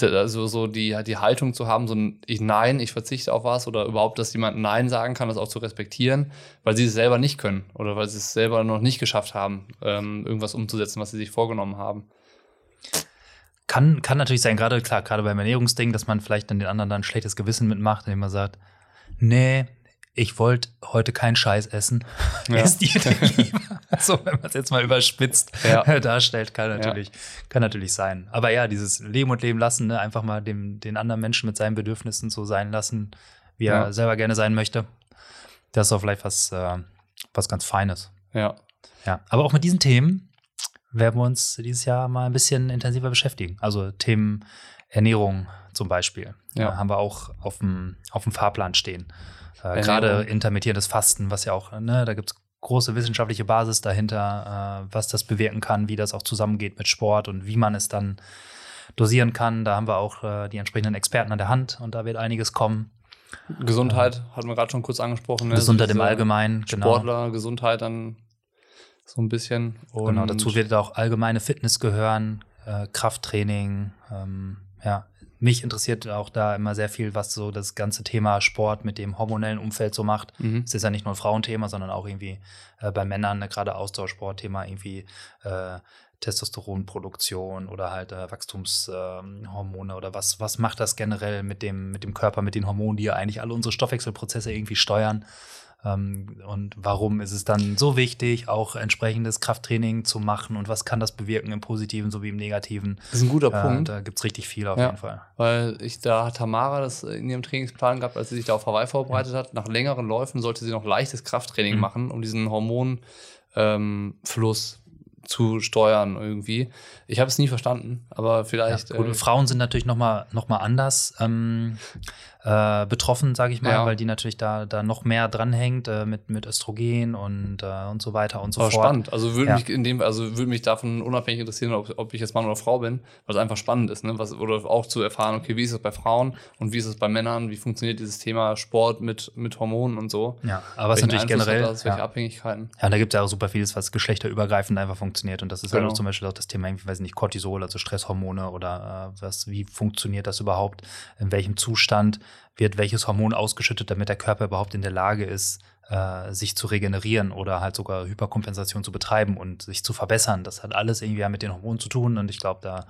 Also so die, die Haltung zu haben, so ein ich Nein, ich verzichte auf was oder überhaupt, dass jemand Nein sagen kann, das auch zu respektieren, weil sie es selber nicht können oder weil sie es selber noch nicht geschafft haben, ähm, irgendwas umzusetzen, was sie sich vorgenommen haben. Kann, kann natürlich sein, gerade klar, gerade beim Ernährungsding, dass man vielleicht dann den anderen dann ein schlechtes Gewissen mitmacht, indem man sagt, nee, ich wollte heute keinen Scheiß essen. Ja. Esst ihr denn lieber? so, wenn man es jetzt mal überspitzt Ja. darstellt, kann natürlich, kann natürlich sein. Aber ja, dieses Leben und Leben lassen, ne, einfach mal dem, den anderen Menschen mit seinen Bedürfnissen so sein lassen, wie Ja. er selber gerne sein möchte. Das ist doch vielleicht was, äh, was ganz Feines. Ja. Ja, aber auch mit diesen Themen werden wir uns dieses Jahr mal ein bisschen intensiver beschäftigen. Also Themen Ernährung zum Beispiel. Ja. Ja. haben wir auch auf dem, auf dem Fahrplan stehen. Äh. Gerade intermittierendes Fasten, was ja auch, ne, da gibt es große wissenschaftliche Basis dahinter, äh, was das bewirken kann, wie das auch zusammengeht mit Sport und wie man es dann dosieren kann. Da haben wir auch äh, die entsprechenden Experten an der Hand und da wird einiges kommen. Gesundheit hatten wir gerade schon kurz angesprochen. Ne? Gesundheit So im Allgemeinen, genau. Sportler, Gesundheit dann so ein bisschen. Und Genau, dazu wird auch allgemeine Fitness gehören, äh, Krafttraining. Ähm, ja, mich interessiert auch da immer sehr viel, was so das ganze Thema Sport mit dem hormonellen Umfeld so macht. Mhm. Es ist ja nicht nur ein Frauenthema, sondern auch irgendwie äh, bei Männern, ne, gerade Ausdauersportthema, irgendwie äh, Testosteronproduktion oder halt äh, Wachstumshormone oder was, was macht das generell mit dem, mit dem Körper, mit den Hormonen, die ja eigentlich alle unsere Stoffwechselprozesse irgendwie steuern. Ähm, und warum ist es dann so wichtig, auch entsprechendes Krafttraining zu machen und was kann das bewirken im Positiven sowie im Negativen? Das ist ein guter Äh, Punkt. da gibt es richtig viel auf Ja. jeden Fall. Weil ich da hat Tamara das in ihrem Trainingsplan gehabt, als sie sich da auf Hawaii vorbereitet hat. Nach längeren Läufen sollte sie noch leichtes Krafttraining Mhm. machen, um diesen Hormonfluss ähm, zu steuern irgendwie. Ich habe es nie verstanden, aber vielleicht. Ja, gut, äh, Frauen sind natürlich noch mal, noch mal anders ähm, äh, betroffen, sage ich mal, Ja. weil die natürlich da, da noch mehr dranhängt äh, mit, mit Östrogen und, äh, und so weiter und so aber fort. spannend. Also würde Ja. mich in dem, also würde mich davon unabhängig interessieren, ob, ob ich jetzt Mann oder Frau bin, weil es einfach spannend ist, ne? Was, oder auch zu erfahren, okay, wie ist es bei Frauen und wie ist es bei Männern, wie funktioniert dieses Thema Sport mit, mit Hormonen und so. Ja, aber was Welchen natürlich Einfluss hat generell. Das, welche ja. Abhängigkeiten. Ja, und da gibt es ja auch super vieles, was geschlechterübergreifend einfach funktioniert. Und das ist Genau. halt auch zum Beispiel auch das Thema, irgendwie, weiß ich nicht, Cortisol, also Stresshormone oder äh, was, wie funktioniert das überhaupt? In welchem Zustand wird welches Hormon ausgeschüttet, damit der Körper überhaupt in der Lage ist, äh, sich zu regenerieren oder halt sogar Hyperkompensation zu betreiben und sich zu verbessern. Das hat alles irgendwie mit den Hormonen zu tun. Und ich glaube, da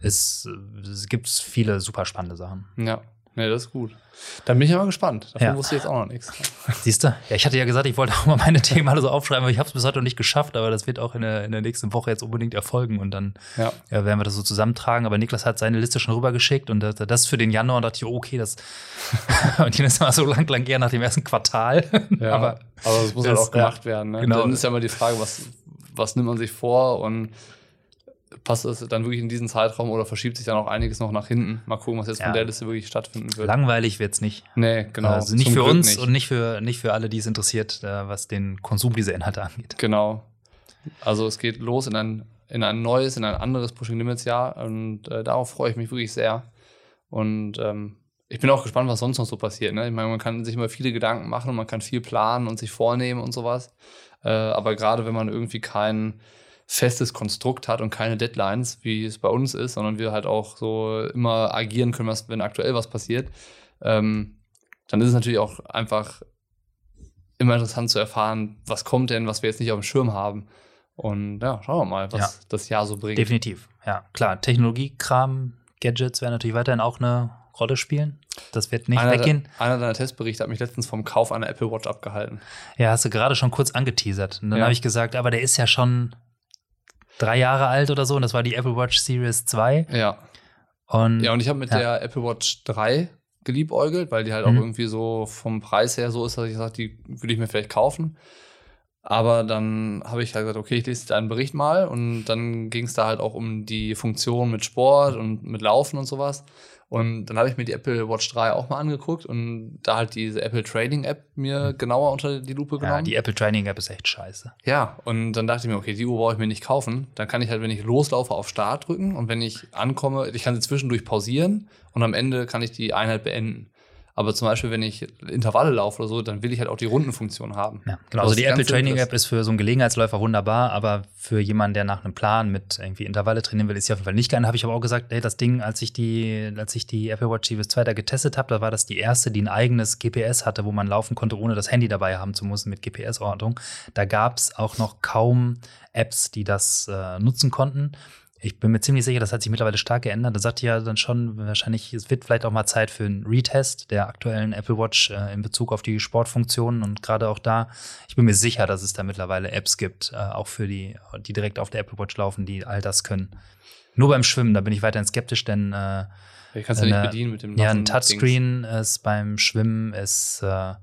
äh, es gibt viele super spannende Sachen. Ja. Nee, das ist gut. Dann bin ich aber gespannt. Davon Ja. wusste ich jetzt auch noch nichts. Siehst du? Ja, ich hatte ja gesagt, ich wollte auch mal meine Themen alle so aufschreiben, aber ich habe es bis heute noch nicht geschafft. Aber das wird auch in der, in der nächsten Woche jetzt unbedingt erfolgen und dann Ja. ja, werden wir das so zusammentragen. Aber Niklas hat seine Liste schon rübergeschickt und das, das für den Januar und dachte ich, oh, okay, das. und die ist immer so lang, lang eher nach dem ersten Quartal. Ja, aber aber es muss halt das- auch gemacht werden. Ne? genau. Dann ist ja immer die Frage, was, was nimmt man sich vor und passt es dann wirklich in diesen Zeitraum oder verschiebt sich dann auch einiges noch nach hinten? Mal gucken, was jetzt Ja. von der Liste wirklich stattfinden wird. langweilig wird's nicht. Nee, genau. also nicht Zum für Glück uns nicht. und nicht für, nicht für alle, die es interessiert, äh, was den Konsum dieser Inhalte angeht. Genau. Also es geht los in ein, in ein neues, in ein anderes Pushing Limits Jahr und äh, darauf freue ich mich wirklich sehr. Und ähm, ich bin auch gespannt, was sonst noch so passiert. Ne? Ich meine, man kann sich immer viele Gedanken machen und man kann viel planen und sich vornehmen und sowas. Äh, aber gerade wenn man irgendwie kein festes Konstrukt hat und keine Deadlines, wie es bei uns ist, sondern wir halt auch so immer agieren können, was, wenn aktuell was passiert, ähm, dann ist es natürlich auch einfach immer interessant zu erfahren, was kommt denn, was wir jetzt nicht auf dem Schirm haben. Und ja, schauen wir mal, was Ja. das Jahr so bringt. Definitiv. Ja, klar. Technologiekram, Gadgets werden natürlich weiterhin auch eine Rolle spielen. Das wird nicht einer, weggehen. De, einer deiner Testberichte hat mich letztens vom Kauf einer Apple Watch abgehalten. Ja, hast du gerade schon kurz angeteasert. Und dann Ja. habe ich gesagt, aber der ist ja schon drei Jahre alt oder so. Und das war die Apple Watch Series 2. Ja. Und Ja, und ich habe mit Ja. der Apple Watch 3 geliebäugelt, weil die halt auch Mhm. irgendwie so vom Preis her so ist, dass ich sage, die würde ich mir vielleicht kaufen. Aber dann habe ich halt gesagt, okay, ich lese deinen Bericht mal und dann ging es da halt auch um die Funktion mit Sport und mit Laufen und sowas. Und dann habe ich mir die Apple Watch 3 auch mal angeguckt und da halt diese Apple Trading App mir genauer unter die Lupe Mhm. ja, genommen. die Apple Training App ist echt scheiße. Ja, und dann dachte ich mir, okay, die Uhr brauche ich mir nicht kaufen. Dann kann ich halt, wenn ich loslaufe, auf Start drücken und wenn ich ankomme, ich kann sie zwischendurch pausieren und am Ende kann ich die Einheit beenden. Aber zum Beispiel, wenn ich Intervalle laufe oder so, dann will ich halt auch die Rundenfunktion haben. Ja, genau. Also die Apple Training App ist für so einen Gelegenheitsläufer wunderbar, aber für jemanden, der nach einem Plan mit irgendwie Intervalle trainieren will, ist sie auf jeden Fall nicht geil. Habe ich aber auch gesagt, hey, das Ding, als ich die, als ich die Apple Watch Series 2 da getestet habe, da war das die erste, die ein eigenes GPS hatte, wo man laufen konnte, ohne das Handy dabei haben zu müssen mit GPS-Ortung. Da gab es auch noch kaum Apps, die das äh, nutzen konnten. Ich bin mir ziemlich sicher, das hat sich mittlerweile stark geändert. Da sagte ja dann schon, wahrscheinlich, es wird vielleicht auch mal Zeit für einen Retest der aktuellen Apple Watch äh, in Bezug auf die Sportfunktionen und gerade auch da, ich bin mir sicher, dass es da mittlerweile Apps gibt, äh, auch für die, die direkt auf der Apple Watch laufen, die all das können. Nur beim Schwimmen, da bin ich weiterhin skeptisch, denn äh, Ich kann es ja nicht eine- bedienen mit dem ja, ein Touchscreen ist beim Schwimmen ist äh,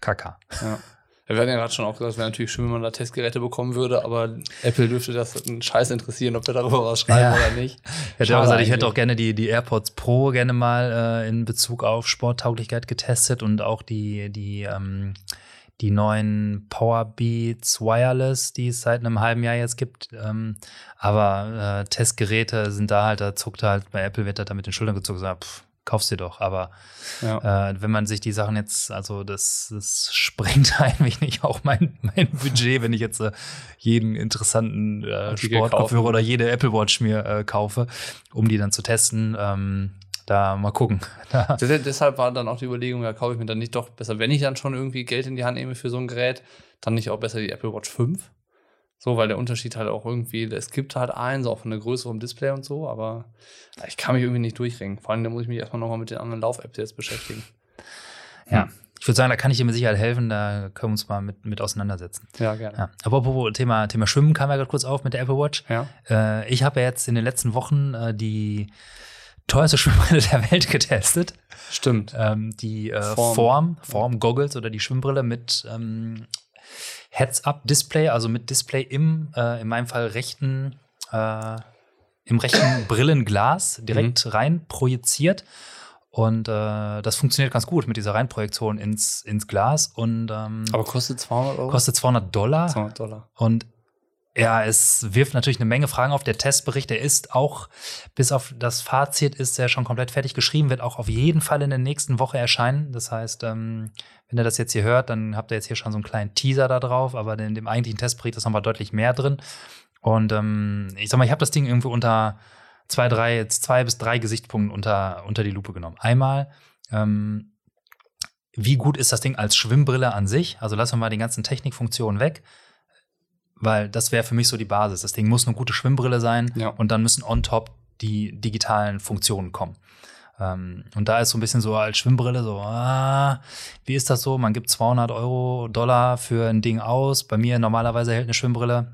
Kaka. Dings. Ja. Wir hatten ja gerade schon auch gesagt, es wäre natürlich schön, wenn man da Testgeräte bekommen würde, aber Apple dürfte das einen Scheiß interessieren, ob wir darüber was schreiben Ja. oder nicht. Ich hätte auch gesagt, ich hätte auch gerne die, die AirPods Pro gerne mal äh, in Bezug auf Sporttauglichkeit getestet und auch die, die, ähm, die neuen Powerbeats Wireless, die es seit einem halben Jahr jetzt gibt. Ähm, aber äh, Testgeräte sind da halt, da zuckt halt, bei Apple wird da mit den Schultern gezogen, so, pff, kaufst dir doch. Aber Ja. äh, wenn man sich die Sachen jetzt, also das, das sprengt ein wenig auch mein, mein Budget, wenn ich jetzt äh, jeden interessanten äh, Sportkopfhörer oder jede Apple Watch mir äh, kaufe, um die dann zu testen. Ähm, da mal gucken. Da, Des- Deshalb war dann auch die Überlegung, ja, kaufe ich mir dann nicht doch besser, wenn ich dann schon irgendwie Geld in die Hand nehme für so ein Gerät, dann nicht auch besser die Apple Watch 5. So, weil der Unterschied halt auch irgendwie, es gibt halt einen, so auch von der Größe vom Display und so, aber ich kann mich irgendwie nicht durchringen. Vor allem, da muss ich mich erstmal nochmal mit den anderen Lauf-Apps jetzt beschäftigen. ja. Ich würde sagen, da kann ich dir mit Sicherheit helfen, da können wir uns mal mit, mit auseinandersetzen. Ja, gerne. Ja. Aber apropos Thema, Thema Schwimmen kam ja gerade kurz auf mit der Apple Watch. Ja. Äh, ich habe ja jetzt in den letzten Wochen äh, die teuerste Schwimmbrille der Welt getestet. Stimmt. ähm, die äh, Form. Form, Form, Goggles oder die Schwimmbrille mit ähm, Heads-Up-Display, also mit Display im, äh, in meinem Fall rechten, äh, im rechten Brillenglas direkt rein projiziert. Und äh, das funktioniert ganz gut mit dieser Reinprojektion ins, ins Glas und ähm, Aber kostet 200 Euro? kostet 200 Dollar. 200 Dollar. Und ja, es wirft natürlich eine Menge Fragen auf. Der Testbericht, der ist auch, bis auf das Fazit ist er schon komplett fertig geschrieben, wird auch auf jeden Fall in der nächsten Woche erscheinen. Das heißt, ähm, wenn ihr das jetzt hier hört, dann habt ihr jetzt hier schon so einen kleinen Teaser da drauf, aber in dem eigentlichen Testbericht ist nochmal deutlich mehr drin. Und ähm, ich sag mal, ich habe das Ding irgendwie unter zwei, drei, jetzt zwei bis drei Gesichtspunkten unter, unter die Lupe genommen. Einmal, ähm, wie gut ist das Ding als Schwimmbrille an sich? Also lassen wir mal die ganzen Technikfunktionen weg weil das wäre für mich so die Basis. Das Ding muss eine gute Schwimmbrille sein Ja. und dann müssen on top die digitalen Funktionen kommen. Ähm, und da ist so ein bisschen so als Schwimmbrille so, ah, wie ist das so? Man gibt 200 Euro, Dollar für ein Ding aus. Bei mir normalerweise hält eine Schwimmbrille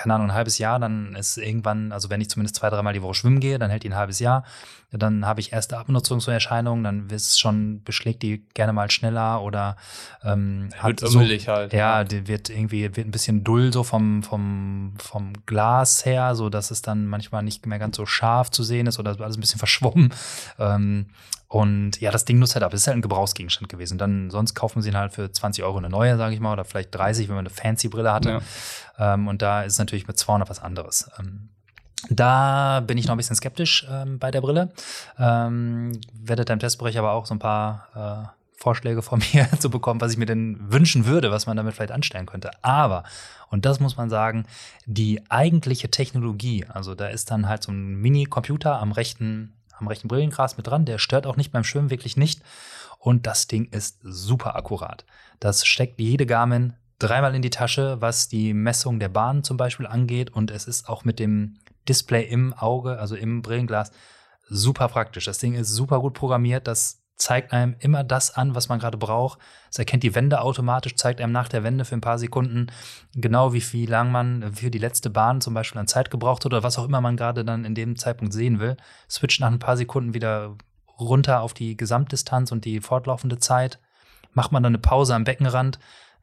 keine Ahnung, ein halbes Jahr, dann ist irgendwann, also wenn ich zumindest zwei, dreimal die Woche schwimmen gehe, dann hält die ein halbes Jahr. Dann habe ich erste Abnutzungserscheinungen, dann ist schon, beschlägt die gerne mal schneller oder ähm, wird so, halt. Ja, die wird irgendwie, wird ein bisschen dull so vom, vom, vom Glas her, so dass es dann manchmal nicht mehr ganz so scharf zu sehen ist oder alles ein bisschen verschwommen. Ähm, und ja, das Ding nutzt halt ab. Das ist halt ein Gebrauchsgegenstand gewesen. Dann, sonst kauft man sie halt für 20 Euro eine neue, sage ich mal, oder vielleicht 30, wenn man eine fancy Brille hatte. Ja. Ähm, und da ist es natürlich mit 200 was anderes. Ähm, da bin ich noch ein bisschen skeptisch ähm, bei der Brille. Ähm, werdet im Testbericht aber auch so ein paar äh, Vorschläge von mir zu bekommen, was ich mir denn wünschen würde, was man damit vielleicht anstellen könnte. Aber, und das muss man sagen, die eigentliche Technologie, also da ist dann halt so ein Mini-Computer am rechten am rechten Brillengras mit dran. Der stört auch nicht beim Schwimmen, wirklich nicht. Und das Ding ist super akkurat. Das steckt jede Garmin dreimal in die Tasche, was die Messung der Bahn zum Beispiel angeht. Und es ist auch mit dem Display im Auge, also im Brillenglas, super praktisch. Das Ding ist super gut programmiert. Das zeigt einem immer das an, was man gerade braucht. Es erkennt die Wende automatisch, zeigt einem nach der Wende für ein paar Sekunden genau, wie viel lang man für die letzte Bahn zum Beispiel an Zeit gebraucht hat oder was auch immer man gerade dann in dem Zeitpunkt sehen will. Switcht nach ein paar Sekunden wieder runter auf die Gesamtdistanz und die fortlaufende Zeit. Macht man dann eine Pause am Beckenrand,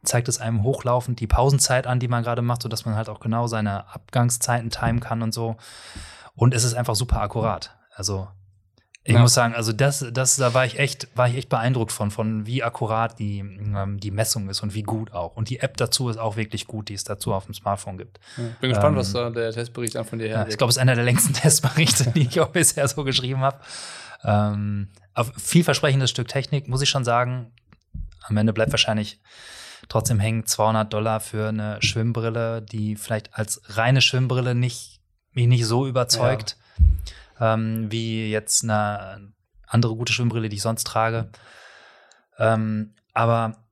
zeigt es einem hochlaufend die Pausenzeit an, die man gerade macht, sodass man halt auch genau seine Abgangszeiten timen kann und so. Und es ist einfach super akkurat. Also ich ja. muss sagen, also das, das, da war ich echt, war ich echt beeindruckt von, von wie akkurat die, ähm, die Messung ist und wie gut auch. Und die App dazu ist auch wirklich gut, die es dazu auf dem Smartphone gibt. Ja. Bin gespannt, ähm, was da der Testbericht dann von dir her. Ja, ich glaube, es ist einer der längsten Testberichte, die ich auch bisher so geschrieben habe. Ähm, vielversprechendes Stück Technik, muss ich schon sagen. Am Ende bleibt wahrscheinlich trotzdem hängen 200 Dollar für eine Schwimmbrille, die vielleicht als reine Schwimmbrille nicht, mich nicht so überzeugt. Ja ähm, wie jetzt eine andere gute Schwimmbrille, die ich sonst trage. Ähm, aber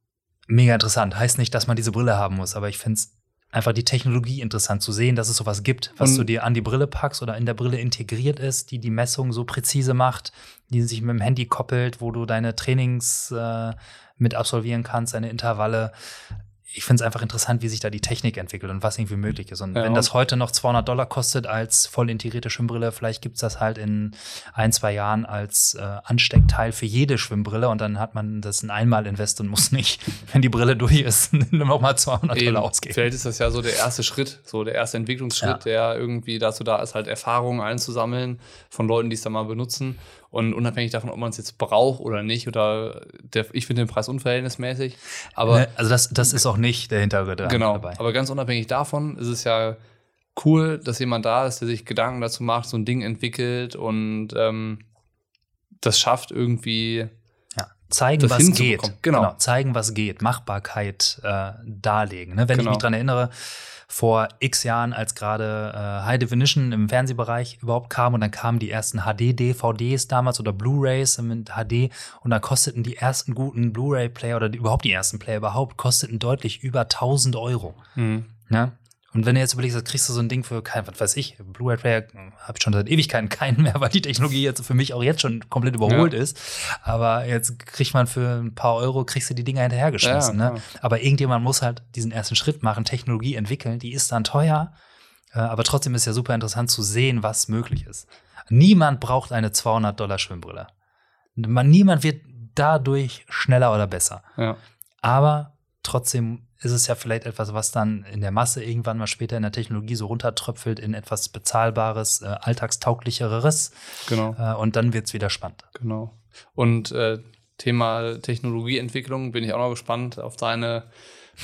mega interessant. Heißt nicht, dass man diese Brille haben muss, aber ich finde es einfach die Technologie interessant zu sehen, dass es sowas gibt, was Und du dir an die Brille packst oder in der Brille integriert ist, die die Messung so präzise macht, die sich mit dem Handy koppelt, wo du deine Trainings äh, mit absolvieren kannst, deine Intervalle ich finde es einfach interessant, wie sich da die Technik entwickelt und was irgendwie möglich ist. Und ja, wenn das heute noch 200 Dollar kostet als voll integrierte Schwimmbrille, vielleicht gibt es das halt in ein, zwei Jahren als äh, Ansteckteil für jede Schwimmbrille und dann hat man das ein Einmal-Invest und muss nicht, wenn die Brille durch ist, nochmal 200 Eben. Dollar ausgeben. Vielleicht ist das ja so der erste Schritt, so der erste Entwicklungsschritt, ja. der irgendwie dazu da ist, halt Erfahrungen einzusammeln von Leuten, die es dann mal benutzen und unabhängig davon, ob man es jetzt braucht oder nicht, oder der, ich finde den Preis unverhältnismäßig. Aber ne, also das, das ist auch nicht der Hintergrund genau, dabei. Aber ganz unabhängig davon ist es ja cool, dass jemand da ist, der sich Gedanken dazu macht, so ein Ding entwickelt und ähm, das schafft irgendwie. Ja, zeigen, was geht. Genau. genau. Zeigen, was geht. Machbarkeit äh, darlegen. Ne? Wenn genau. ich mich dran erinnere, vor x Jahren, als gerade äh, High Definition im Fernsehbereich überhaupt kam und dann kamen die ersten HD-DVDs damals oder Blu-rays mit HD und dann kosteten die ersten guten Blu-ray-Player oder die, überhaupt die ersten Player überhaupt kosteten deutlich über 1000 Euro. Mhm. Ja? Und wenn du jetzt überlegst, kriegst du so ein Ding für kein, was weiß ich, Blu-ray-Player habe ich schon seit Ewigkeiten keinen mehr, weil die Technologie jetzt für mich auch jetzt schon komplett überholt ja. ist. Aber jetzt kriegt man für ein paar Euro, kriegst du die Dinger hinterhergeschmissen. Ja, ne? Aber irgendjemand muss halt diesen ersten Schritt machen, Technologie entwickeln, die ist dann teuer. Äh, aber trotzdem ist ja super interessant zu sehen, was möglich ist. Niemand braucht eine 200 Dollar Schwimmbrille. Man, niemand wird dadurch schneller oder besser. Ja. Aber trotzdem ist es ja vielleicht etwas, was dann in der Masse irgendwann mal später in der Technologie so runtertröpfelt in etwas bezahlbares, äh, alltagstauglicheres. Genau. Äh, und dann wird es wieder spannend. Genau. Und äh, Thema Technologieentwicklung bin ich auch noch gespannt auf deine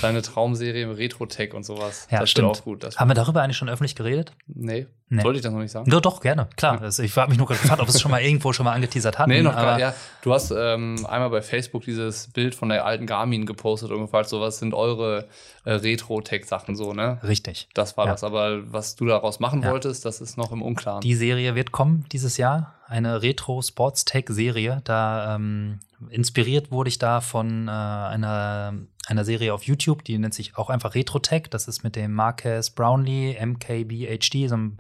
Deine Traumserie Retro-Tech und sowas. Ja, das stimmt. auch gut. Haben wir darüber eigentlich schon öffentlich geredet? Nee. nee. Sollte ich das noch nicht sagen? Ja, doch, gerne. Klar. Ja. Ich habe mich nur gefragt, ob es schon mal irgendwo schon mal angeteasert hat. Nee, noch gar ja. Du hast ähm, einmal bei Facebook dieses Bild von der alten Garmin gepostet und gefragt, so was sind eure äh, Retro-Tech-Sachen so, ne? Richtig. Das war ja. das. Aber was du daraus machen wolltest, das ist noch im Unklaren. Die Serie wird kommen dieses Jahr. Eine Retro-Sports-Tech-Serie. Da ähm, inspiriert wurde ich da von äh, einer, einer Serie auf YouTube, die nennt sich auch einfach Retrotech. Das ist mit dem Marcus Brownlee, MKBHD, so ein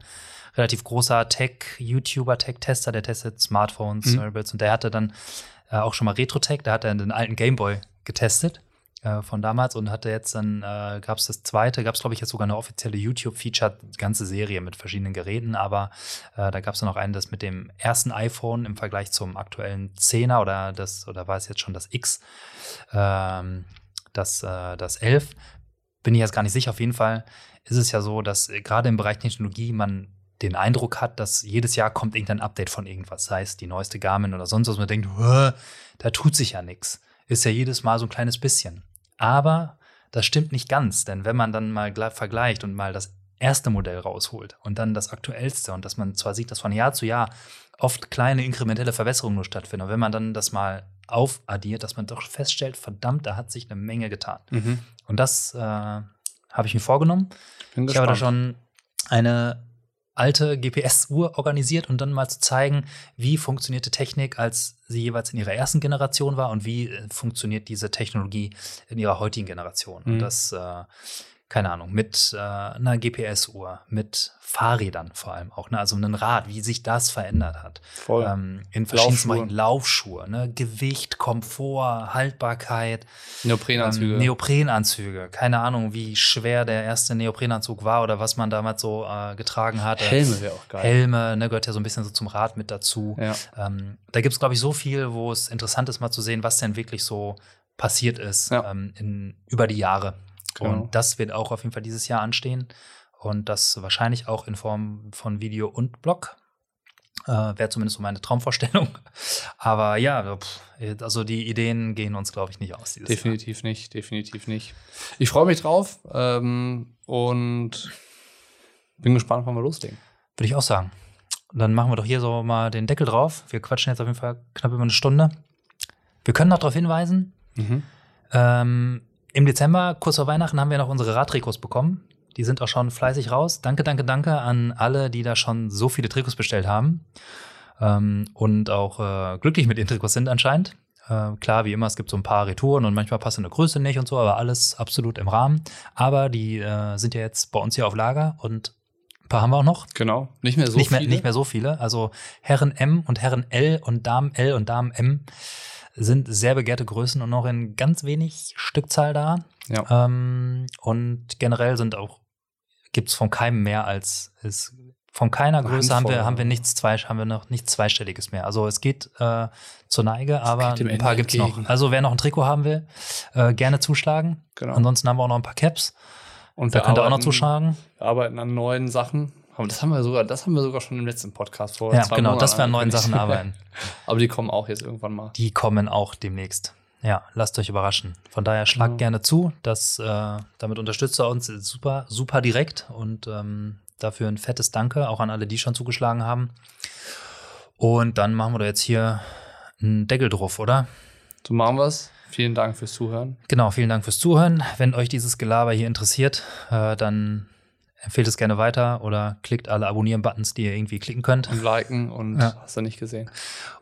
relativ großer Tech-YouTuber, Tech-Tester, der testet Smartphones, Mhm. Wearables und der hatte dann äh, auch schon mal Retrotech, da hat er den alten Gameboy getestet äh, von damals und hatte jetzt dann, äh, gab es das zweite, gab es glaube ich jetzt sogar eine offizielle YouTube-Feature, ganze Serie mit verschiedenen Geräten, aber äh, da gab es noch einen, das mit dem ersten iPhone im Vergleich zum aktuellen 10er oder das, oder war es jetzt schon das X, ähm, das, äh, das 11, bin ich jetzt gar nicht sicher, auf jeden Fall ist es ja so, dass äh, gerade im Bereich Technologie man den Eindruck hat, dass jedes Jahr kommt irgendein Update von irgendwas, sei es die neueste Garmin oder sonst was, man denkt, "Hä, da tut sich ja nichts. Ist ja jedes Mal so ein kleines bisschen. Aber das stimmt nicht ganz, denn wenn man dann mal gleich vergleicht und mal das erste Modell rausholt und dann das aktuellste und dass man zwar sieht, dass von Jahr zu Jahr oft kleine inkrementelle Verbesserungen nur stattfinden, und wenn man dann das mal aufaddiert, dass man doch feststellt, verdammt, da hat sich eine Menge getan. Mhm. Und das äh, habe ich mir vorgenommen. Bin Ich habe da schon eine alte GPS-Uhr organisiert und dann mal zu zeigen, wie funktionierte Technik, als sie jeweils in ihrer ersten Generation war und wie äh, funktioniert diese Technologie in ihrer heutigen Generation. Mhm. Und das, äh, keine Ahnung, mit äh, einer GPS-Uhr, mit Fahrrädern vor allem auch, ne? also ein Rad, wie sich das verändert hat. Voll. Ähm, in verschiedensten Laufschuhe. Bereichen Laufschuhe, ne? Gewicht, Komfort, Haltbarkeit, Neoprenanzüge. ähm, Neoprenanzüge. Keine Ahnung, wie schwer der erste Neoprenanzug war oder was man damals so äh, getragen hatte. Helme wäre auch geil. Helme, ne, gehört ja so ein bisschen so zum Rad mit dazu. Ja. Ähm, da gibt es, glaube ich, so viel, wo es interessant ist, mal zu sehen, was denn wirklich so passiert ist Ja. ähm, in, über die Jahre. Genau. Und das wird auch auf jeden Fall dieses Jahr anstehen. Und das wahrscheinlich auch in Form von Video und Blog. Äh, Wäre zumindest so meine Traumvorstellung. Aber ja, also die Ideen gehen uns, glaube ich, nicht aus. Dieses Jahr. Definitiv nicht, definitiv nicht. Ich freue mich drauf ähm, und bin gespannt, wann wir loslegen. Würde ich auch sagen. Dann machen wir doch hier so mal den Deckel drauf. Wir quatschen jetzt auf jeden Fall knapp über eine Stunde. Wir können noch darauf hinweisen, Mhm. ähm, im Dezember, kurz vor Weihnachten, haben wir noch unsere Radtrikots bekommen. Die sind auch schon fleißig raus. Danke, danke, danke an alle, die da schon so viele Trikots bestellt haben. Ähm, und auch äh, glücklich mit den Trikots sind anscheinend. Äh, klar, wie immer, es gibt so ein paar Retouren und manchmal passt eine Größe nicht und so, aber alles absolut im Rahmen. Aber die äh, sind ja jetzt bei uns hier auf Lager und ein paar haben wir auch noch. Genau. Nicht mehr so nicht, mehr, viele. nicht mehr so viele. Also Herren M und Herren L und Damen L und Damen M sind sehr begehrte Größen und noch in ganz wenig Stückzahl da. Ja. Ähm, und generell sind auch, gibt es von keinem mehr als es von keiner Eine Größe haben wir, haben wir nichts zwei, haben wir noch nichts zweistelliges mehr. Also es geht äh, zur Neige, aber ein paar Ende gibt's noch. Also wer noch ein Trikot haben will, äh, gerne zuschlagen. Genau. Ansonsten haben wir auch noch ein paar Caps. Und Da könnt ihr auch noch zuschlagen. Wir arbeiten an neuen Sachen. Aber das haben wir sogar, das haben wir sogar schon im letzten Podcast vor. Ja, zwei genau, Monaten dass wir an neuen. Sachen arbeiten. Aber die kommen auch jetzt irgendwann mal. Die kommen auch demnächst. Ja, lasst euch überraschen. Von daher schlagt Ja. gerne zu. Das, äh, damit unterstützt ihr uns super, super direkt und ähm, dafür ein fettes Danke auch an alle, die schon zugeschlagen haben. Und dann machen wir da jetzt hier einen Deckel drauf, oder? So machen wir's. Vielen Dank fürs Zuhören. Genau, vielen Dank fürs Zuhören. Wenn euch dieses Gelaber hier interessiert, äh, dann empfehlt es gerne weiter oder klickt alle Abonnieren-Buttons, die ihr irgendwie klicken könnt. Und liken und Ja. hast du nicht gesehen.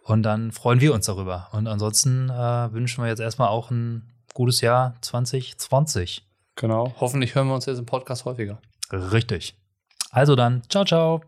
Und dann freuen wir uns darüber. Und ansonsten äh, wünschen wir jetzt erstmal auch ein gutes Jahr 2020. Genau. Hoffentlich hören wir uns jetzt im Podcast häufiger. Richtig. Also dann, ciao, ciao.